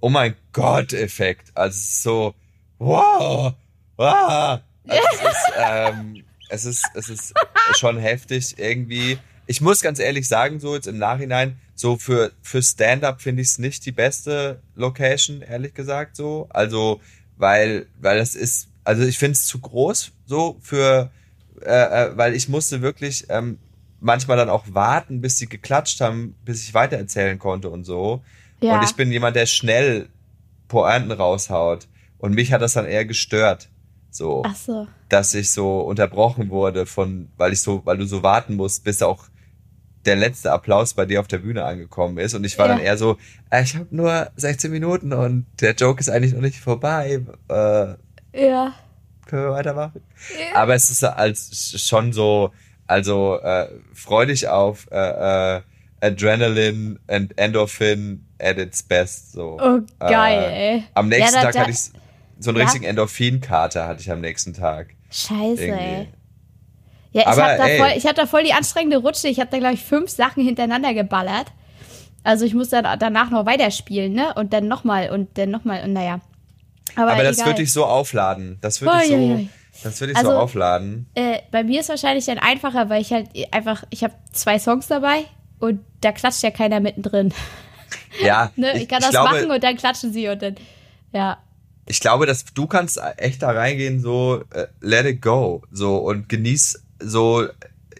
Oh mein Gott-Effekt. Also so, wow, wow. Also es, ist, ähm, es ist, es ist schon heftig irgendwie. Ich muss ganz ehrlich sagen, so jetzt im Nachhinein, so für, für Stand-up finde ich es nicht die beste Location, ehrlich gesagt, so. Also, weil, weil das ist, also ich finde es zu groß, so für, äh, äh, weil ich musste wirklich ähm, manchmal dann auch warten, bis sie geklatscht haben, bis ich weitererzählen konnte und so. Ja. Und ich bin jemand, der schnell Pointen raushaut. Und mich hat das dann eher gestört. So, Ach so. dass ich so unterbrochen wurde von, weil ich so, weil du so warten musst, bis auch der letzte Applaus bei dir auf der Bühne angekommen ist. Und ich war Ja. dann eher so, äh, ich habe nur 16 Minuten und der Joke ist eigentlich noch nicht vorbei. Äh, Ja. können wir weitermachen? Aber es ist als schon so, also äh, freu dich auf äh, äh, Adrenaline and Endorphin at its best. So. Oh, geil, Äh, ey. Am nächsten Ja, da- Tag hatte ich so einen Ja? richtigen Endorphin-Kater hatte ich am nächsten Tag. Scheiße, Irgendwie. ey. Ja, ich habe da, voll- ich hab da voll die anstrengende Rutsche. Ich habe da, glaube ich, fünf Sachen hintereinander geballert. Also ich muss dann danach noch weiterspielen, ne? Und dann nochmal und dann nochmal und naja. Aber, Aber das egal. wird dich so aufladen. Das Ui, ui, so, das wird dich Also- so aufladen. äh, bei mir ist wahrscheinlich dann einfacher, weil ich halt einfach, ich habe zwei Songs dabei und da klatscht ja keiner mittendrin. Ja, Ne? Ich, kann das glaube, machen und dann klatschen sie und dann, ja. Ich glaube, dass du kannst echt da reingehen, so äh, let it go, so und genieß so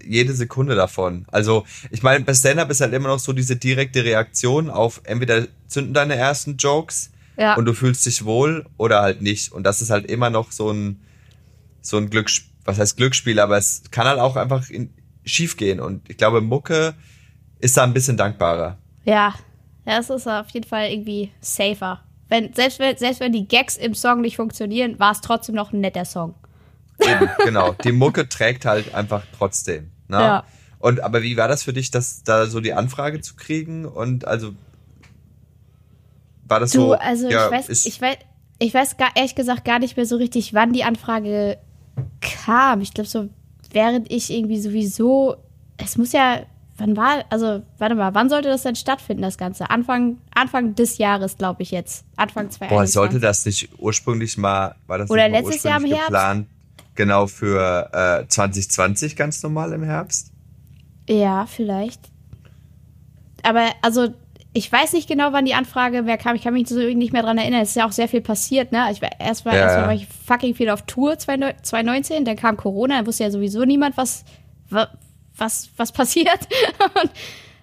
jede Sekunde davon. Also ich meine, bei Stand-up ist halt immer noch so diese direkte Reaktion auf entweder zünden deine ersten Jokes Ja. und du fühlst dich wohl oder halt nicht. Und das ist halt immer noch so ein so ein Glücksspiel, was heißt Glücksspiel, aber es kann halt auch einfach in, schief gehen. Und ich glaube, Mucke ist da ein bisschen dankbarer. Ja, das ist auf jeden Fall irgendwie safer. Wenn, selbst, wenn, selbst wenn die Gags im Song nicht funktionieren, war es trotzdem noch ein netter Song. Eben, genau. Die Mucke trägt halt einfach trotzdem. Ne? Ja. Und aber wie war das für dich, das da so die Anfrage zu kriegen? Und also war das du, so? Also ja, ich weiß, ich weiß, ich weiß gar, ehrlich gesagt gar nicht mehr so richtig, wann die Anfrage kam. Ich glaube so, während ich irgendwie sowieso, es muss ja, wann war, also warte mal, wann sollte das denn stattfinden, das Ganze? Anfang, Anfang des Jahres, glaube ich jetzt. Anfang 2021. Boah, sollte das nicht ursprünglich mal, war das Oder letztes Jahr im Herbst? Geplant, genau für äh, 2020 ganz normal im Herbst? Ja, vielleicht. Aber also ich weiß nicht genau, wann die Anfrage mehr kam. Ich kann mich so nicht mehr dran erinnern. Es ist ja auch sehr viel passiert, ne? Ich war erstmal ja, erst war ich fucking viel auf Tour 2019, dann kam Corona, dann wusste ja sowieso niemand, was was was passiert. Und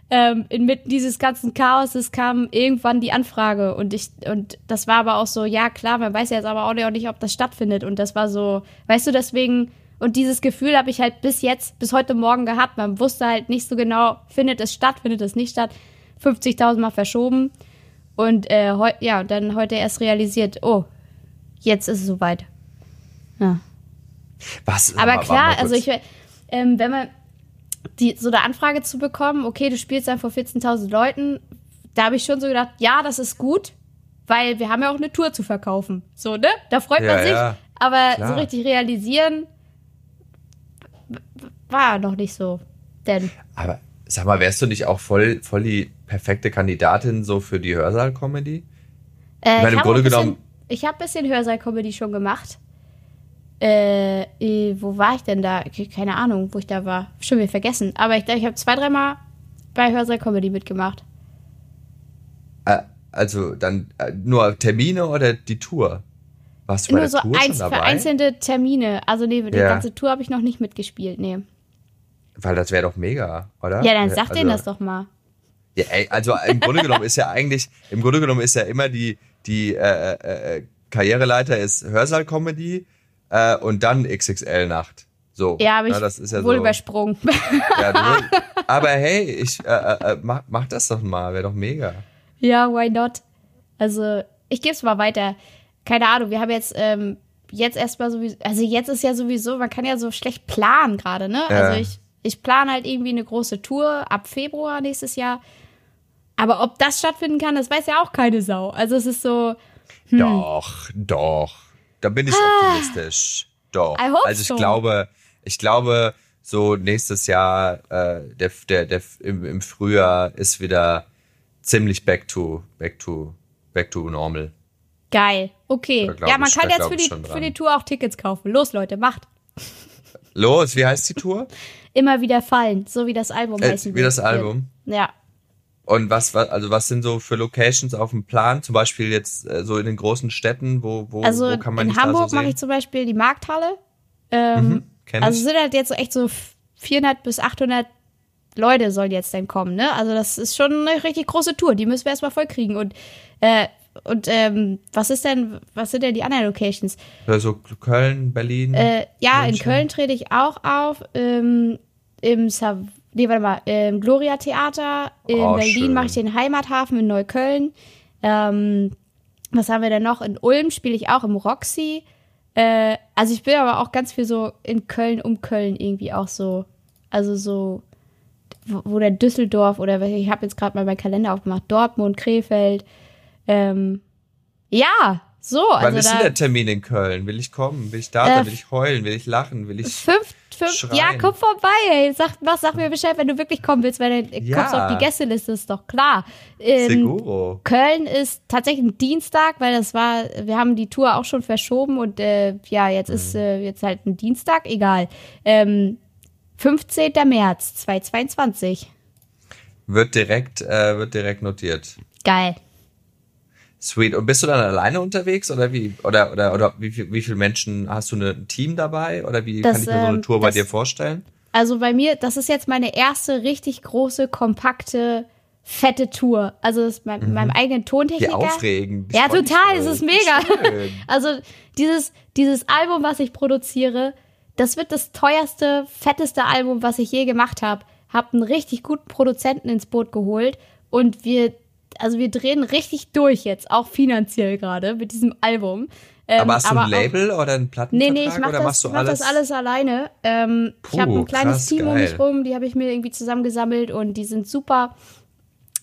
ähm, inmitten dieses ganzen Chaoses kam irgendwann die Anfrage und ich und das war aber auch so, ja klar, man weiß ja jetzt aber auch nicht, ob das stattfindet und das war so, weißt du, deswegen und dieses Gefühl habe ich halt bis jetzt, bis heute Morgen gehabt. Man wusste halt nicht so genau, findet es statt, findet es nicht statt. 50.000 Mal verschoben. Und äh, ja, dann heute erst realisiert, oh, jetzt ist es soweit. Ja. Was? Aber klar, also ich, ähm, wenn man die, so eine Anfrage zu bekommen, okay, du spielst dann vor 14.000 Leuten, da habe ich schon so gedacht, ja, das ist gut, weil wir haben ja auch eine Tour zu verkaufen. So, ne? Da freut ja, man sich. Ja, aber klar. so richtig realisieren war noch nicht so. Denn. Aber sag mal, wärst du nicht auch voll, voll die perfekte Kandidatin so für die Hörsaal-Comedy? Äh, ich meine, im Grunde genommen. Ich habe ein bisschen Hörsaal-Comedy schon gemacht. Äh, wo war ich denn da? Keine Ahnung, wo ich da war. Schon wieder vergessen. Aber ich glaube, ich habe zwei, dreimal bei Hörsaal-Comedy mitgemacht. Äh, also dann äh, nur Termine oder die Tour? Warst du nur bei der so Tour eins, vereinzelte Termine. Also nee, die ja. ganze Tour habe ich noch nicht mitgespielt, nee. Weil das wäre doch mega, oder? Ja, dann sag also, denen das doch mal. Ja, ey, also im Grunde genommen ist ja eigentlich, im Grunde genommen ist ja immer die, die äh, äh, äh Karriereleiter ist Hörsaal-Comedy äh, und dann XXL-Nacht. So. Ja, aber ich das ist ja wohl so. übersprungen. Ja, du, aber hey, ich äh, äh, äh, mach, mach das doch mal, wäre doch mega. Ja, why not? Also, ich gebe es mal weiter. Keine Ahnung, wir haben jetzt ähm, jetzt erstmal sowieso, also jetzt ist ja sowieso, man kann ja so schlecht planen gerade, ne? Ja. Also ich ich plane halt irgendwie eine große Tour ab Februar nächstes Jahr. Aber ob das stattfinden kann, das weiß ja auch keine Sau. Also es ist so. Hm. Doch, doch. Da bin ich ah, optimistisch. Doch. also ich so. glaube, ich glaube, so nächstes Jahr, äh, der, der, der im, im Frühjahr ist wieder ziemlich back to, back to, back to normal. Geil. Okay. Ja, man ich, kann jetzt für die, für die Tour auch Tickets kaufen. Los, Leute, macht. Los, wie heißt die Tour? Immer wieder fallen, so wie das Album äh, heißt. Wie das Album? Ja. Und was, was, also was sind so für Locations auf dem Plan? Zum Beispiel jetzt äh, so in den großen Städten, wo, wo, also wo kann man in Hamburg so mache ich zum Beispiel die Markthalle. Ähm, mhm, also sind halt jetzt echt so 400 bis 800 Leute sollen jetzt dann kommen, ne? Also das ist schon eine richtig große Tour. Die müssen wir erstmal voll kriegen. Und äh, und ähm, was ist denn, was sind denn die anderen Locations? Also Köln, Berlin. Äh, ja, München. in Köln trete ich auch auf. Ähm, Im Sav nee, warte mal, im Gloria Theater. In oh, Berlin mache ich den Heimathafen in Neukölln. Ähm, was haben wir denn noch? In Ulm spiele ich auch im Roxy. Äh, also ich bin aber auch ganz viel so in Köln, um Köln irgendwie auch so. Also so, wo, wo der Düsseldorf oder ich habe jetzt gerade mal meinen Kalender aufgemacht, Dortmund, Krefeld. Ähm, ja, so. Wann also ist denn der Termin in Köln? Will ich kommen? Will ich da sein? Äh, will ich heulen? Will ich lachen? Will ich. Fünf, fünf, ja, komm vorbei, ey. Sag, was, sag mir Bescheid, wenn du wirklich kommen willst, weil du ja. kommst auf die Gästeliste, ist doch klar. Ähm, Seguro. Köln ist tatsächlich ein Dienstag, weil das war, wir haben die Tour auch schon verschoben und äh, ja, jetzt mhm. ist äh, jetzt halt ein Dienstag, egal. Ähm, 15. März 2022. Wird direkt, äh, wird direkt notiert. Geil. Sweet. Und bist du dann alleine unterwegs oder wie oder oder oder wie viel, wie viele Menschen hast du ein Team dabei oder wie das, kann ich mir so eine ähm, Tour bei das, dir vorstellen? Also bei mir, das ist jetzt meine erste richtig große kompakte fette Tour. Also das ist mein, mhm. meinem eigenen Tontechniker. Wie aufregend. Ja, total, es ist mega. Also dieses dieses Album, was ich produziere, das wird das teuerste, fetteste Album, was ich je gemacht habe habe einen richtig guten Produzenten ins Boot geholt und wir, also wir drehen richtig durch jetzt, auch finanziell gerade mit diesem Album. Ähm, aber hast du ein Label auch, oder einen Plattenvertrag? Nee, nee, ich mach, das, mach alles? das alles alleine. Ähm, Puh, ich habe ein kleines krass, Team geil. um mich rum, die habe ich mir irgendwie zusammengesammelt und die sind super.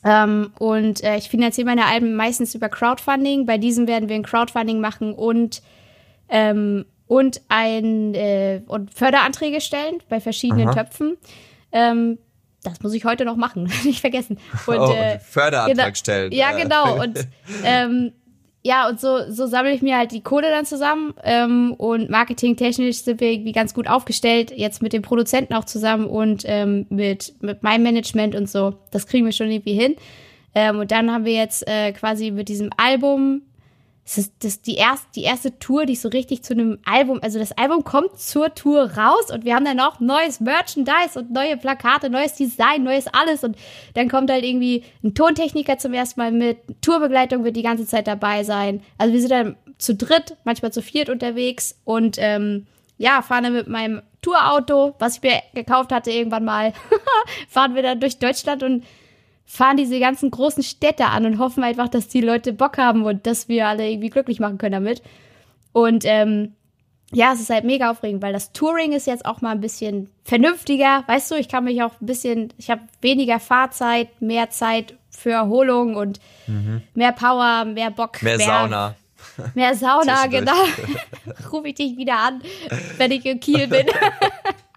Ähm, und äh, ich finanziere meine Alben meistens über Crowdfunding. Bei diesem werden wir ein Crowdfunding machen und ähm, und ein äh, und Förderanträge stellen bei verschiedenen Aha. Töpfen. Ähm, das muss ich heute noch machen, nicht vergessen. Und, oh, äh, Förderantrag genau, stellen. Ja, genau. Und ähm, ja, und so, so sammle ich mir halt die Kohle dann zusammen. Ähm, und marketingtechnisch sind wir irgendwie ganz gut aufgestellt, jetzt mit dem Produzenten auch zusammen und ähm, mit, mit meinem Management und so. Das kriegen wir schon irgendwie hin. Ähm, und dann haben wir jetzt äh, quasi mit diesem Album das ist, das die, erste, die erste Tour, die so richtig zu einem Album, also das Album kommt zur Tour raus und wir haben dann auch neues Merchandise und neue Plakate, neues Design, neues alles und dann kommt halt irgendwie ein Tontechniker zum ersten Mal mit, Tourbegleitung wird die ganze Zeit dabei sein. Also wir sind dann zu dritt, manchmal zu viert unterwegs und ähm, ja, fahren dann mit meinem Tourauto, was ich mir gekauft hatte irgendwann mal, fahren wir dann durch Deutschland und fahren diese ganzen großen Städte an und hoffen einfach, dass die Leute Bock haben und dass wir alle irgendwie glücklich machen können damit. Und ähm, ja, es ist halt mega aufregend, weil das Touring ist jetzt auch mal ein bisschen vernünftiger. Weißt du, ich kann mich auch ein bisschen, ich habe weniger Fahrzeit, mehr Zeit für Erholung und mhm. mehr Power, mehr Bock. Mehr, mehr Sauna. Mehr Sauna, genau. Rufe ich dich wieder an, wenn ich in Kiel bin.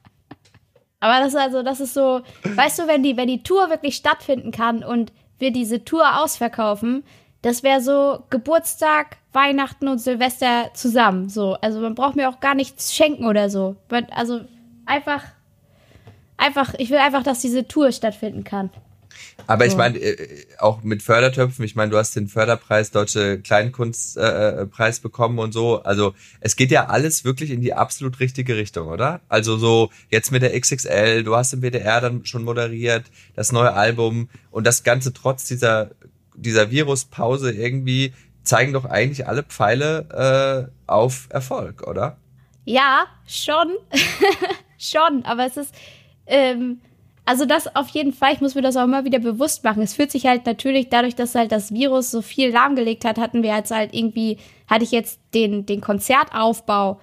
Aber das ist also, das ist so, weißt du, wenn die, wenn die Tour wirklich stattfinden kann und wir diese Tour ausverkaufen, das wäre so Geburtstag, Weihnachten und Silvester zusammen. So, also man braucht mir auch gar nichts schenken oder so. Also einfach, einfach, ich will einfach, dass diese Tour stattfinden kann. Aber ich meine, äh, auch mit Fördertöpfen, ich meine, du hast den Förderpreis Deutsche Kleinkunstpreis äh, bekommen und so. Also es geht ja alles wirklich in die absolut richtige Richtung, oder? Also so jetzt mit der XXL, du hast im WDR dann schon moderiert, das neue Album und das Ganze trotz dieser, dieser Viruspause irgendwie zeigen doch eigentlich alle Pfeile äh, auf Erfolg, oder? Ja, schon. schon, aber es ist. Ähm also das auf jeden Fall, ich muss mir das auch immer wieder bewusst machen. Es fühlt sich halt natürlich dadurch, dass halt das Virus so viel lahmgelegt hat, hatten wir jetzt halt irgendwie, hatte ich jetzt den, den Konzertaufbau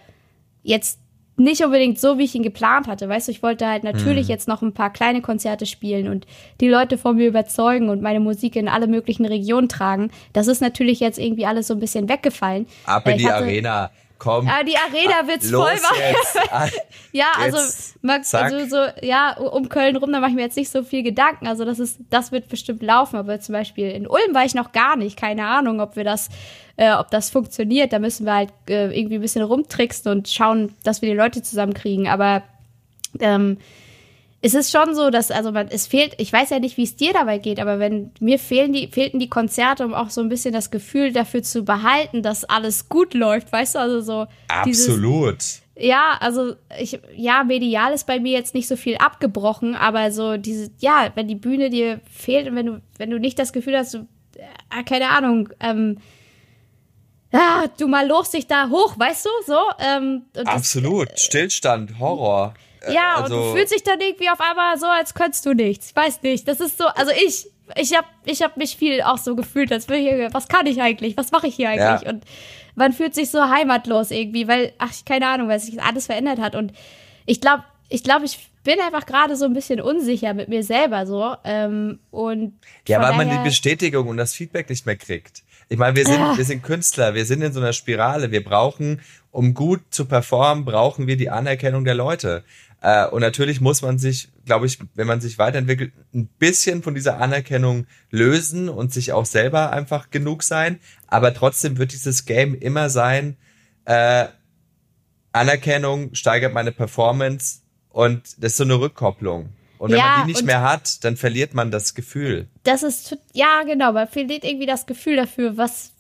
jetzt nicht unbedingt so, wie ich ihn geplant hatte. Weißt du, ich wollte halt natürlich mhm. jetzt noch ein paar kleine Konzerte spielen und die Leute von mir überzeugen und meine Musik in alle möglichen Regionen tragen. Das ist natürlich jetzt irgendwie alles so ein bisschen weggefallen. Ab in die Arena komm. Ja, die Arena wird's voll machen. ja, also, Max, also so, ja, um Köln rum, da mache ich mir jetzt nicht so viel Gedanken. Also das ist, das wird bestimmt laufen. Aber zum Beispiel in Ulm war ich noch gar nicht. Keine Ahnung, ob wir das, äh, ob das funktioniert. Da müssen wir halt äh, irgendwie ein bisschen rumtricksen und schauen, dass wir die Leute zusammenkriegen. Aber ähm, es ist schon so, dass, also man, es fehlt, ich weiß ja nicht, wie es dir dabei geht, aber wenn mir fehlen die, fehlten die Konzerte, um auch so ein bisschen das Gefühl dafür zu behalten, dass alles gut läuft, weißt du, also so. Absolut. Dieses, ja, also ich, ja, medial ist bei mir jetzt nicht so viel abgebrochen, aber so diese, ja, wenn die Bühne dir fehlt und wenn du, wenn du nicht das Gefühl hast, du, äh, keine Ahnung, ähm, ja, du mal lochst dich da hoch, weißt du, so. Ähm, Absolut, das, äh, Stillstand, Horror. Äh, ja, also, und du fühlst dich dann irgendwie auf einmal so, als könntest du nichts. Ich weiß nicht. Das ist so, also ich, ich habe ich hab mich viel auch so gefühlt, als würde ich, was kann ich eigentlich? Was mache ich hier eigentlich? Ja. Und man fühlt sich so heimatlos irgendwie, weil, ach, keine Ahnung, weil sich alles verändert hat. Und ich glaube, ich glaube, ich bin einfach gerade so ein bisschen unsicher mit mir selber so. Ähm, und ja, weil man die Bestätigung und das Feedback nicht mehr kriegt. Ich meine, wir sind, ja. wir sind Künstler, wir sind in so einer Spirale. Wir brauchen, um gut zu performen, brauchen wir die Anerkennung der Leute. Äh, und natürlich muss man sich, glaube ich, wenn man sich weiterentwickelt, ein bisschen von dieser Anerkennung lösen und sich auch selber einfach genug sein. Aber trotzdem wird dieses Game immer sein, äh, Anerkennung steigert meine Performance und das ist so eine Rückkopplung. Und wenn ja, man die nicht mehr hat, dann verliert man das Gefühl. Das ist, ja, genau, man verliert irgendwie das Gefühl dafür, was,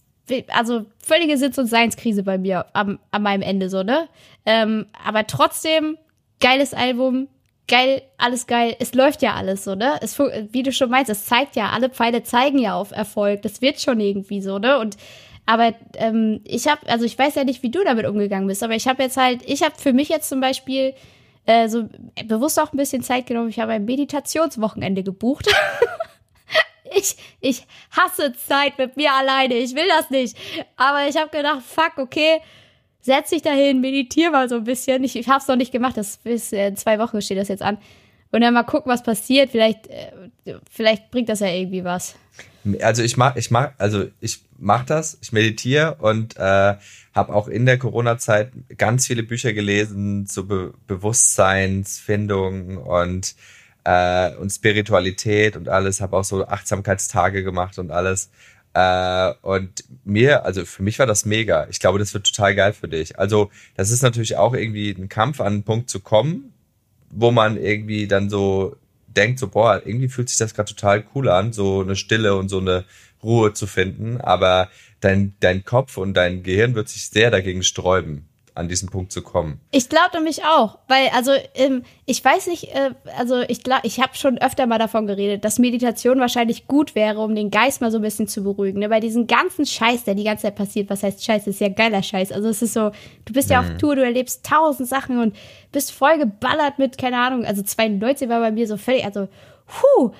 also völlige Sitz- und Seinskrise bei mir am, an meinem Ende so, ne? Ähm, aber trotzdem geiles Album, geil, alles geil. Es läuft ja alles so, ne? Es, wie du schon meinst, es zeigt ja, alle Pfeile zeigen ja auf Erfolg. Das wird schon irgendwie so, ne? Und aber ähm, ich habe, also ich weiß ja nicht, wie du damit umgegangen bist, aber ich habe jetzt halt, ich habe für mich jetzt zum Beispiel äh, so bewusst auch ein bisschen Zeit genommen. Ich habe ein Meditationswochenende gebucht. ich, ich hasse Zeit mit mir alleine. Ich will das nicht. Aber ich habe gedacht, fuck, okay, setz dich dahin, meditiere mal so ein bisschen. Ich, ich habe es noch nicht gemacht. Das ist in zwei Wochen steht das jetzt an. Und dann mal gucken, was passiert. Vielleicht, äh, vielleicht bringt das ja irgendwie was. Also ich mach, ich mach, also ich mach das. Ich meditiere und äh, habe auch in der Corona-Zeit ganz viele Bücher gelesen zu Be Bewusstseinsfindung und äh, und Spiritualität und alles. Habe auch so Achtsamkeitstage gemacht und alles. Äh, und mir, also für mich war das mega. Ich glaube, das wird total geil für dich. Also das ist natürlich auch irgendwie ein Kampf, an einen Punkt zu kommen, wo man irgendwie dann so denkt, so boah, irgendwie fühlt sich das gerade total cool an, so eine Stille und so eine Ruhe zu finden. Aber dein, dein Kopf und dein Gehirn wird sich sehr dagegen sträuben an diesen Punkt zu kommen. Ich glaube nämlich auch, weil also ähm, ich weiß nicht, äh, also ich glaube, ich habe schon öfter mal davon geredet, dass Meditation wahrscheinlich gut wäre, um den Geist mal so ein bisschen zu beruhigen. Ne? Bei diesem ganzen Scheiß, der die ganze Zeit passiert, was heißt Scheiß, ist ja geiler Scheiß. Also es ist so, du bist ja auf mhm. Tour, du erlebst tausend Sachen und bist voll geballert mit, keine Ahnung, also 92 war bei mir so völlig, also, puh,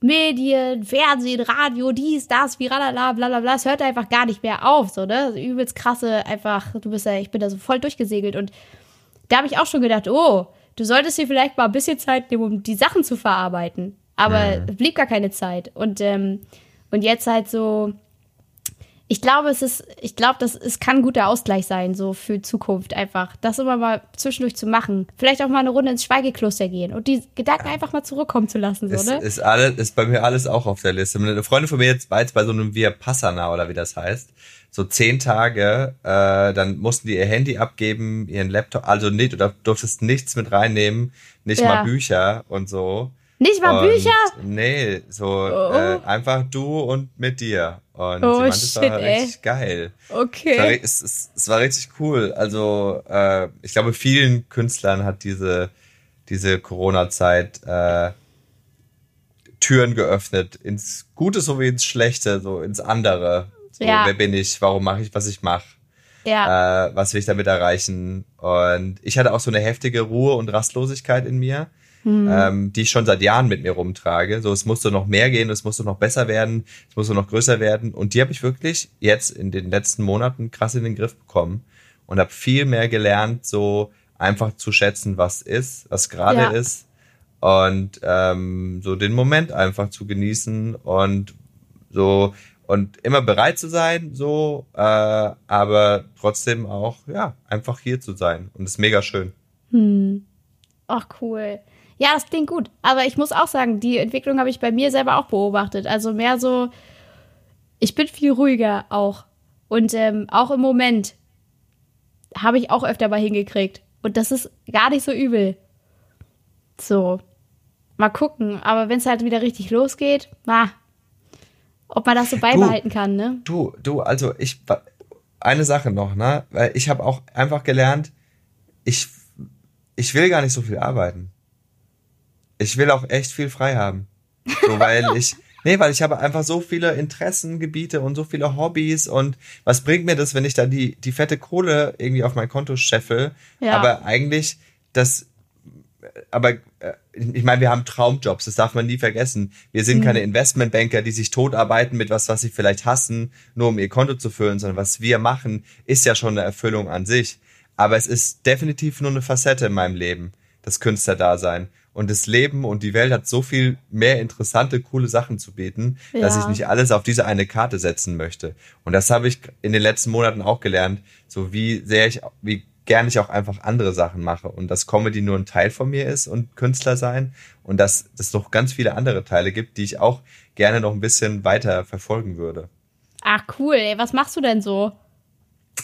Medien, Fernsehen, Radio, dies, das, wie bla bla bla. Es hört einfach gar nicht mehr auf, so, ne? Übelst krasse, einfach, du bist ja, ich bin da so voll durchgesegelt und da habe ich auch schon gedacht, oh, du solltest dir vielleicht mal ein bisschen Zeit nehmen, um die Sachen zu verarbeiten. Aber mhm. blieb gar keine Zeit. Und, ähm, und jetzt halt so, ich glaube, es ist, ich glaube, das es kann ein guter Ausgleich sein, so für Zukunft einfach, das immer mal zwischendurch zu machen. Vielleicht auch mal eine Runde ins Schweigekloster gehen und die Gedanken einfach mal zurückkommen zu lassen, so, ist, ne? Ist, alles, ist bei mir alles auch auf der Liste. Eine Freundin von mir jetzt war jetzt bei so einem Via Passana oder wie das heißt, so zehn Tage, äh, dann mussten die ihr Handy abgeben, ihren Laptop, also nicht, oder durftest nichts mit reinnehmen, nicht ja. mal Bücher und so. Nicht mal und, Bücher? Nee, so oh. äh, einfach du und mit dir. Und oh, sie meinte, es war ey. richtig geil. Okay. Es war, es, es, es war richtig cool. Also äh, ich glaube, vielen Künstlern hat diese, diese Corona-Zeit äh, Türen geöffnet, ins Gute sowie ins Schlechte, so ins andere. So, ja. wer bin ich? Warum mache ich, was ich mache? Ja. Äh, was will ich damit erreichen? Und ich hatte auch so eine heftige Ruhe und Rastlosigkeit in mir mhm. ähm, die ich schon seit Jahren mit mir rumtrage. So, es musste noch mehr gehen, es musste noch besser werden, es musste noch größer werden. Und die habe ich wirklich jetzt in den letzten Monaten krass in den Griff bekommen und habe viel mehr gelernt, so einfach zu schätzen, was ist, was gerade ja. ist und ähm, so den Moment einfach zu genießen und so und immer bereit zu sein, so, äh, aber trotzdem auch ja einfach hier zu sein und ist mega schön. Hm. Ach cool. Ja, das klingt gut. Aber ich muss auch sagen, die Entwicklung habe ich bei mir selber auch beobachtet. Also mehr so, ich bin viel ruhiger auch. Und ähm, auch im Moment habe ich auch öfter mal hingekriegt. Und das ist gar nicht so übel. So. Mal gucken. Aber wenn es halt wieder richtig losgeht, na, ob man das so beibehalten du, kann, ne? Du, du, also ich, eine Sache noch, ne? Weil ich habe auch einfach gelernt, ich, ich will gar nicht so viel arbeiten ich will auch echt viel frei haben. So, weil ich, nee, weil ich habe einfach so viele Interessengebiete und so viele Hobbys und was bringt mir das, wenn ich dann die, die fette Kohle irgendwie auf mein Konto scheffel, ja. aber eigentlich das, aber äh, ich meine, wir haben Traumjobs, das darf man nie vergessen. Wir sind mhm. keine Investmentbanker, die sich totarbeiten mit was, was sie vielleicht hassen, nur um ihr Konto zu füllen, sondern was wir machen, ist ja schon eine Erfüllung an sich. Aber es ist definitiv nur eine Facette in meinem Leben, das Künstlerdasein und das Leben und die Welt hat so viel mehr interessante, coole Sachen zu bieten, ja. dass ich nicht alles auf diese eine Karte setzen möchte. Und das habe ich in den letzten Monaten auch gelernt, so wie sehr ich, wie gern ich auch einfach andere Sachen mache und dass Comedy nur ein Teil von mir ist und Künstler sein und dass es noch ganz viele andere Teile gibt, die ich auch gerne noch ein bisschen weiter verfolgen würde. Ach cool, ey, was machst du denn so?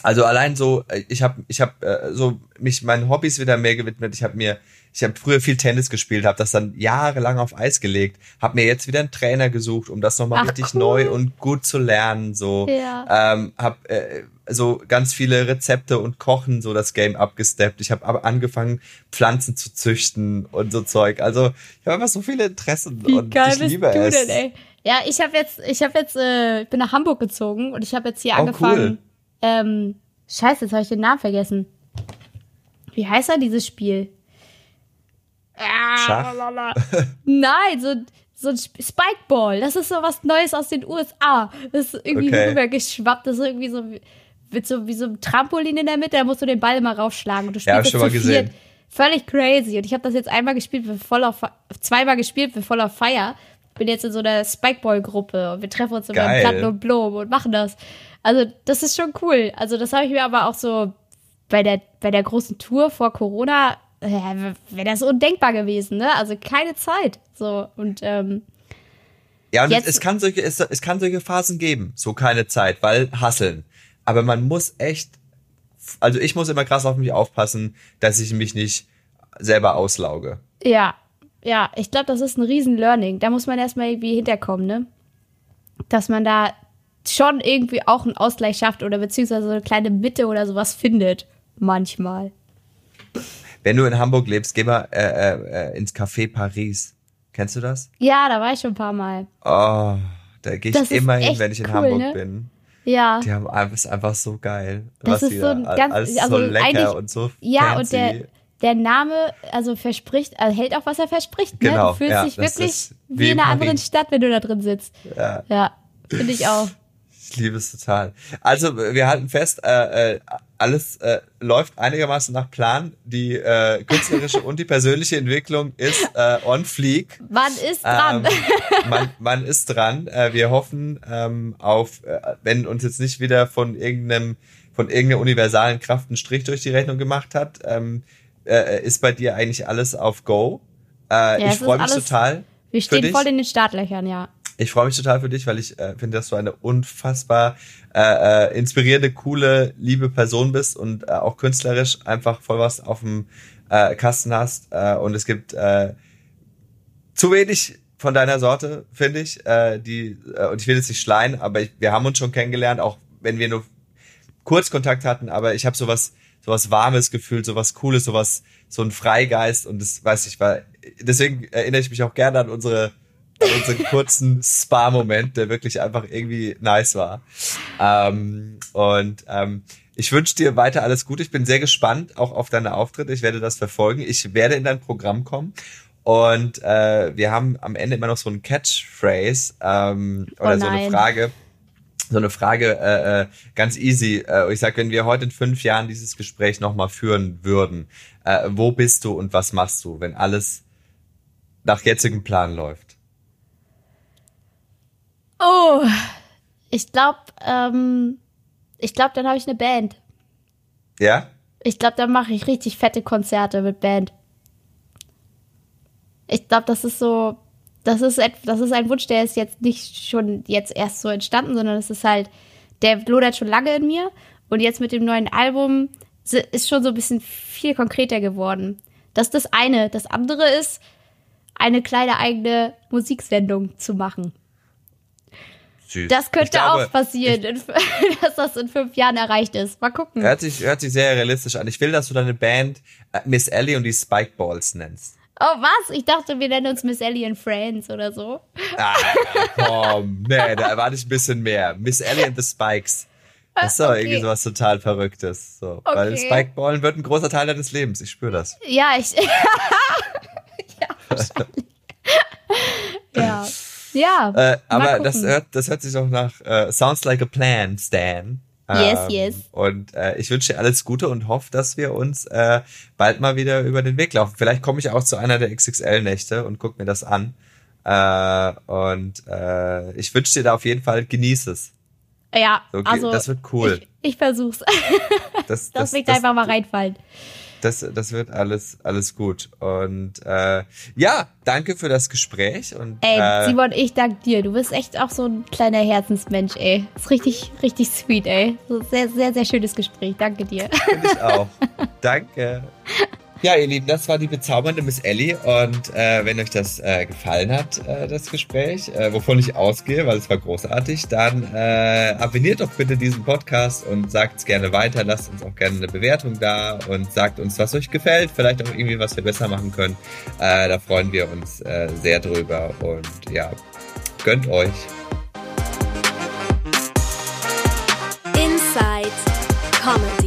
Also allein so, äh, ich habe ich hab, äh, so mich meinen Hobbys wieder mehr gewidmet. Ich habe mir ich habe früher viel Tennis gespielt, habe das dann jahrelang auf Eis gelegt, habe mir jetzt wieder einen Trainer gesucht, um das nochmal richtig cool. neu und gut zu lernen. So, ja. ähm, habe äh, so ganz viele Rezepte und Kochen so das Game abgesteppt. Ich habe angefangen Pflanzen zu züchten und so Zeug. Also ich habe einfach so viele Interessen Wie und geil ich liebe du es. Denn, ey? Ja, ich habe jetzt, ich habe jetzt, äh, bin nach Hamburg gezogen und ich habe jetzt hier oh, angefangen. Cool. Ähm, Scheiße, jetzt habe ich den Namen vergessen. Wie heißt er dieses Spiel? Schach? Nein, so, so ein Spikeball. Das ist so was Neues aus den USA. Das ist irgendwie okay. rübergeschwappt. Das ist irgendwie so mit so wie so einem Trampolin in der Mitte. Da musst du den Ball immer raufschlagen. Und du spielst ja, hab schon mal gesehen. Völlig crazy. Und ich habe das jetzt einmal gespielt, wir voll auf, zweimal gespielt, wir voll auf Feier. Ich bin jetzt in so einer Spikeball-Gruppe und wir treffen uns immer im Platten und Blom und machen das. Also, das ist schon cool. Also, das habe ich mir aber auch so bei der, bei der großen Tour vor Corona wäre das undenkbar gewesen, ne? Also keine Zeit. So und ähm, ja, und jetzt, es, kann solche, es, es kann solche Phasen geben, so keine Zeit, weil hasseln. Aber man muss echt, also ich muss immer krass auf mich aufpassen, dass ich mich nicht selber auslauge. Ja, ja, ich glaube, das ist ein riesen Learning. Da muss man erstmal irgendwie hinterkommen, ne? Dass man da schon irgendwie auch einen Ausgleich schafft oder beziehungsweise so eine kleine Mitte oder sowas findet. Manchmal. Wenn du in Hamburg lebst, geh mal äh, äh, äh, ins Café Paris. Kennst du das? Ja, da war ich schon ein paar Mal. Oh, da gehe ich immer hin, wenn ich in cool, Hamburg ne? bin. Ja. Die haben einfach, ist einfach so geil. Das ist so ein ganz, alles also so lecker und so Ja, fancy. und der, der Name, also verspricht, also hält auch, was er verspricht. Ne? Genau, du fühlst ja, dich wirklich wie, wie in einer anderen Stadt, wenn du da drin sitzt. Ja. Ja, finde ich auch. Ich liebe es total. Also wir halten fest, äh, äh, alles äh, läuft einigermaßen nach Plan. Die äh, künstlerische und die persönliche Entwicklung ist äh, on fleek. Man ist dran. Ähm, man, man ist dran. Äh, wir hoffen ähm, auf, äh, wenn uns jetzt nicht wieder von irgendeinem von irgendeiner universalen Kraft einen Strich durch die Rechnung gemacht hat, ähm, äh, ist bei dir eigentlich alles auf Go. Äh, ja, ich freue mich total. Wir stehen voll in den Startlöchern, ja. Ich freue mich total für dich, weil ich äh, finde, dass du eine unfassbar äh, äh, inspirierende, coole, liebe Person bist und äh, auch künstlerisch einfach voll was auf dem äh, Kasten hast. Äh, und es gibt äh, zu wenig von deiner Sorte, finde ich. Äh, die äh, und ich will jetzt nicht schleien, aber ich, wir haben uns schon kennengelernt, auch wenn wir nur kurz Kontakt hatten. Aber ich habe sowas, sowas warmes gefühlt, sowas Cooles, sowas so ein Freigeist und das weiß ich, weil deswegen erinnere ich mich auch gerne an unsere unseren kurzen Spa-Moment, der wirklich einfach irgendwie nice war. Ähm, und ähm, ich wünsche dir weiter alles Gute. Ich bin sehr gespannt auch auf deine Auftritte. Ich werde das verfolgen. Ich werde in dein Programm kommen. Und äh, wir haben am Ende immer noch so ein Catchphrase ähm, oder oh so eine Frage. So eine Frage äh, äh, ganz easy. Äh, ich sag, wenn wir heute in fünf Jahren dieses Gespräch nochmal führen würden, äh, wo bist du und was machst du, wenn alles nach jetzigem Plan läuft? Oh, ich glaube, ähm, ich glaube, dann habe ich eine Band. Ja? Ich glaube, dann mache ich richtig fette Konzerte mit Band. Ich glaube, das ist so, das ist, das ist ein Wunsch, der ist jetzt nicht schon jetzt erst so entstanden, sondern es ist halt, der lodert schon lange in mir und jetzt mit dem neuen Album ist schon so ein bisschen viel konkreter geworden. Das ist das eine. Das andere ist, eine kleine eigene Musiksendung zu machen. Süß. Das könnte glaube, auch passieren, ich, dass das in fünf Jahren erreicht ist. Mal gucken. Hört sich, hört sich sehr realistisch an. Ich will, dass du deine Band äh, Miss Ellie und die Spikeballs nennst. Oh, was? Ich dachte, wir nennen uns Miss Ellie and Friends oder so. Ah, komm, nee, da erwarte ich ein bisschen mehr. Miss Ellie and the Spikes. Das ist doch okay. irgendwie sowas total Verrücktes. So. Okay. Weil Spikeballen wird ein großer Teil deines Lebens. Ich spüre das. Ja, ich. ja, wahrscheinlich. ja. Ja. Äh, aber das hört, das hört sich doch nach äh, Sounds like a Plan, Stan. Yes, ähm, yes. Und äh, ich wünsche dir alles Gute und hoffe, dass wir uns äh, bald mal wieder über den Weg laufen. Vielleicht komme ich auch zu einer der XXL-Nächte und guck mir das an. Äh, und äh, ich wünsche dir da auf jeden Fall, genieß es. Ja, so, also das wird cool. Ich, ich versuch's. Das, das, das wird einfach mal reinfallen das, das wird alles, alles gut. Und äh, ja, danke für das Gespräch. Und, ey, äh, Simon, ich danke dir. Du bist echt auch so ein kleiner Herzensmensch, ey. Das ist richtig, richtig sweet, ey. So sehr, sehr, sehr schönes Gespräch. Danke dir. Finde ich auch. danke. Ja, ihr Lieben, das war die bezaubernde Miss Ellie und äh, wenn euch das äh, gefallen hat, äh, das Gespräch, äh, wovon ich ausgehe, weil es war großartig, dann äh, abonniert doch bitte diesen Podcast und sagt es gerne weiter, lasst uns auch gerne eine Bewertung da und sagt uns, was euch gefällt, vielleicht auch irgendwie, was wir besser machen können. Äh, da freuen wir uns äh, sehr drüber und ja, gönnt euch. Inside Comedy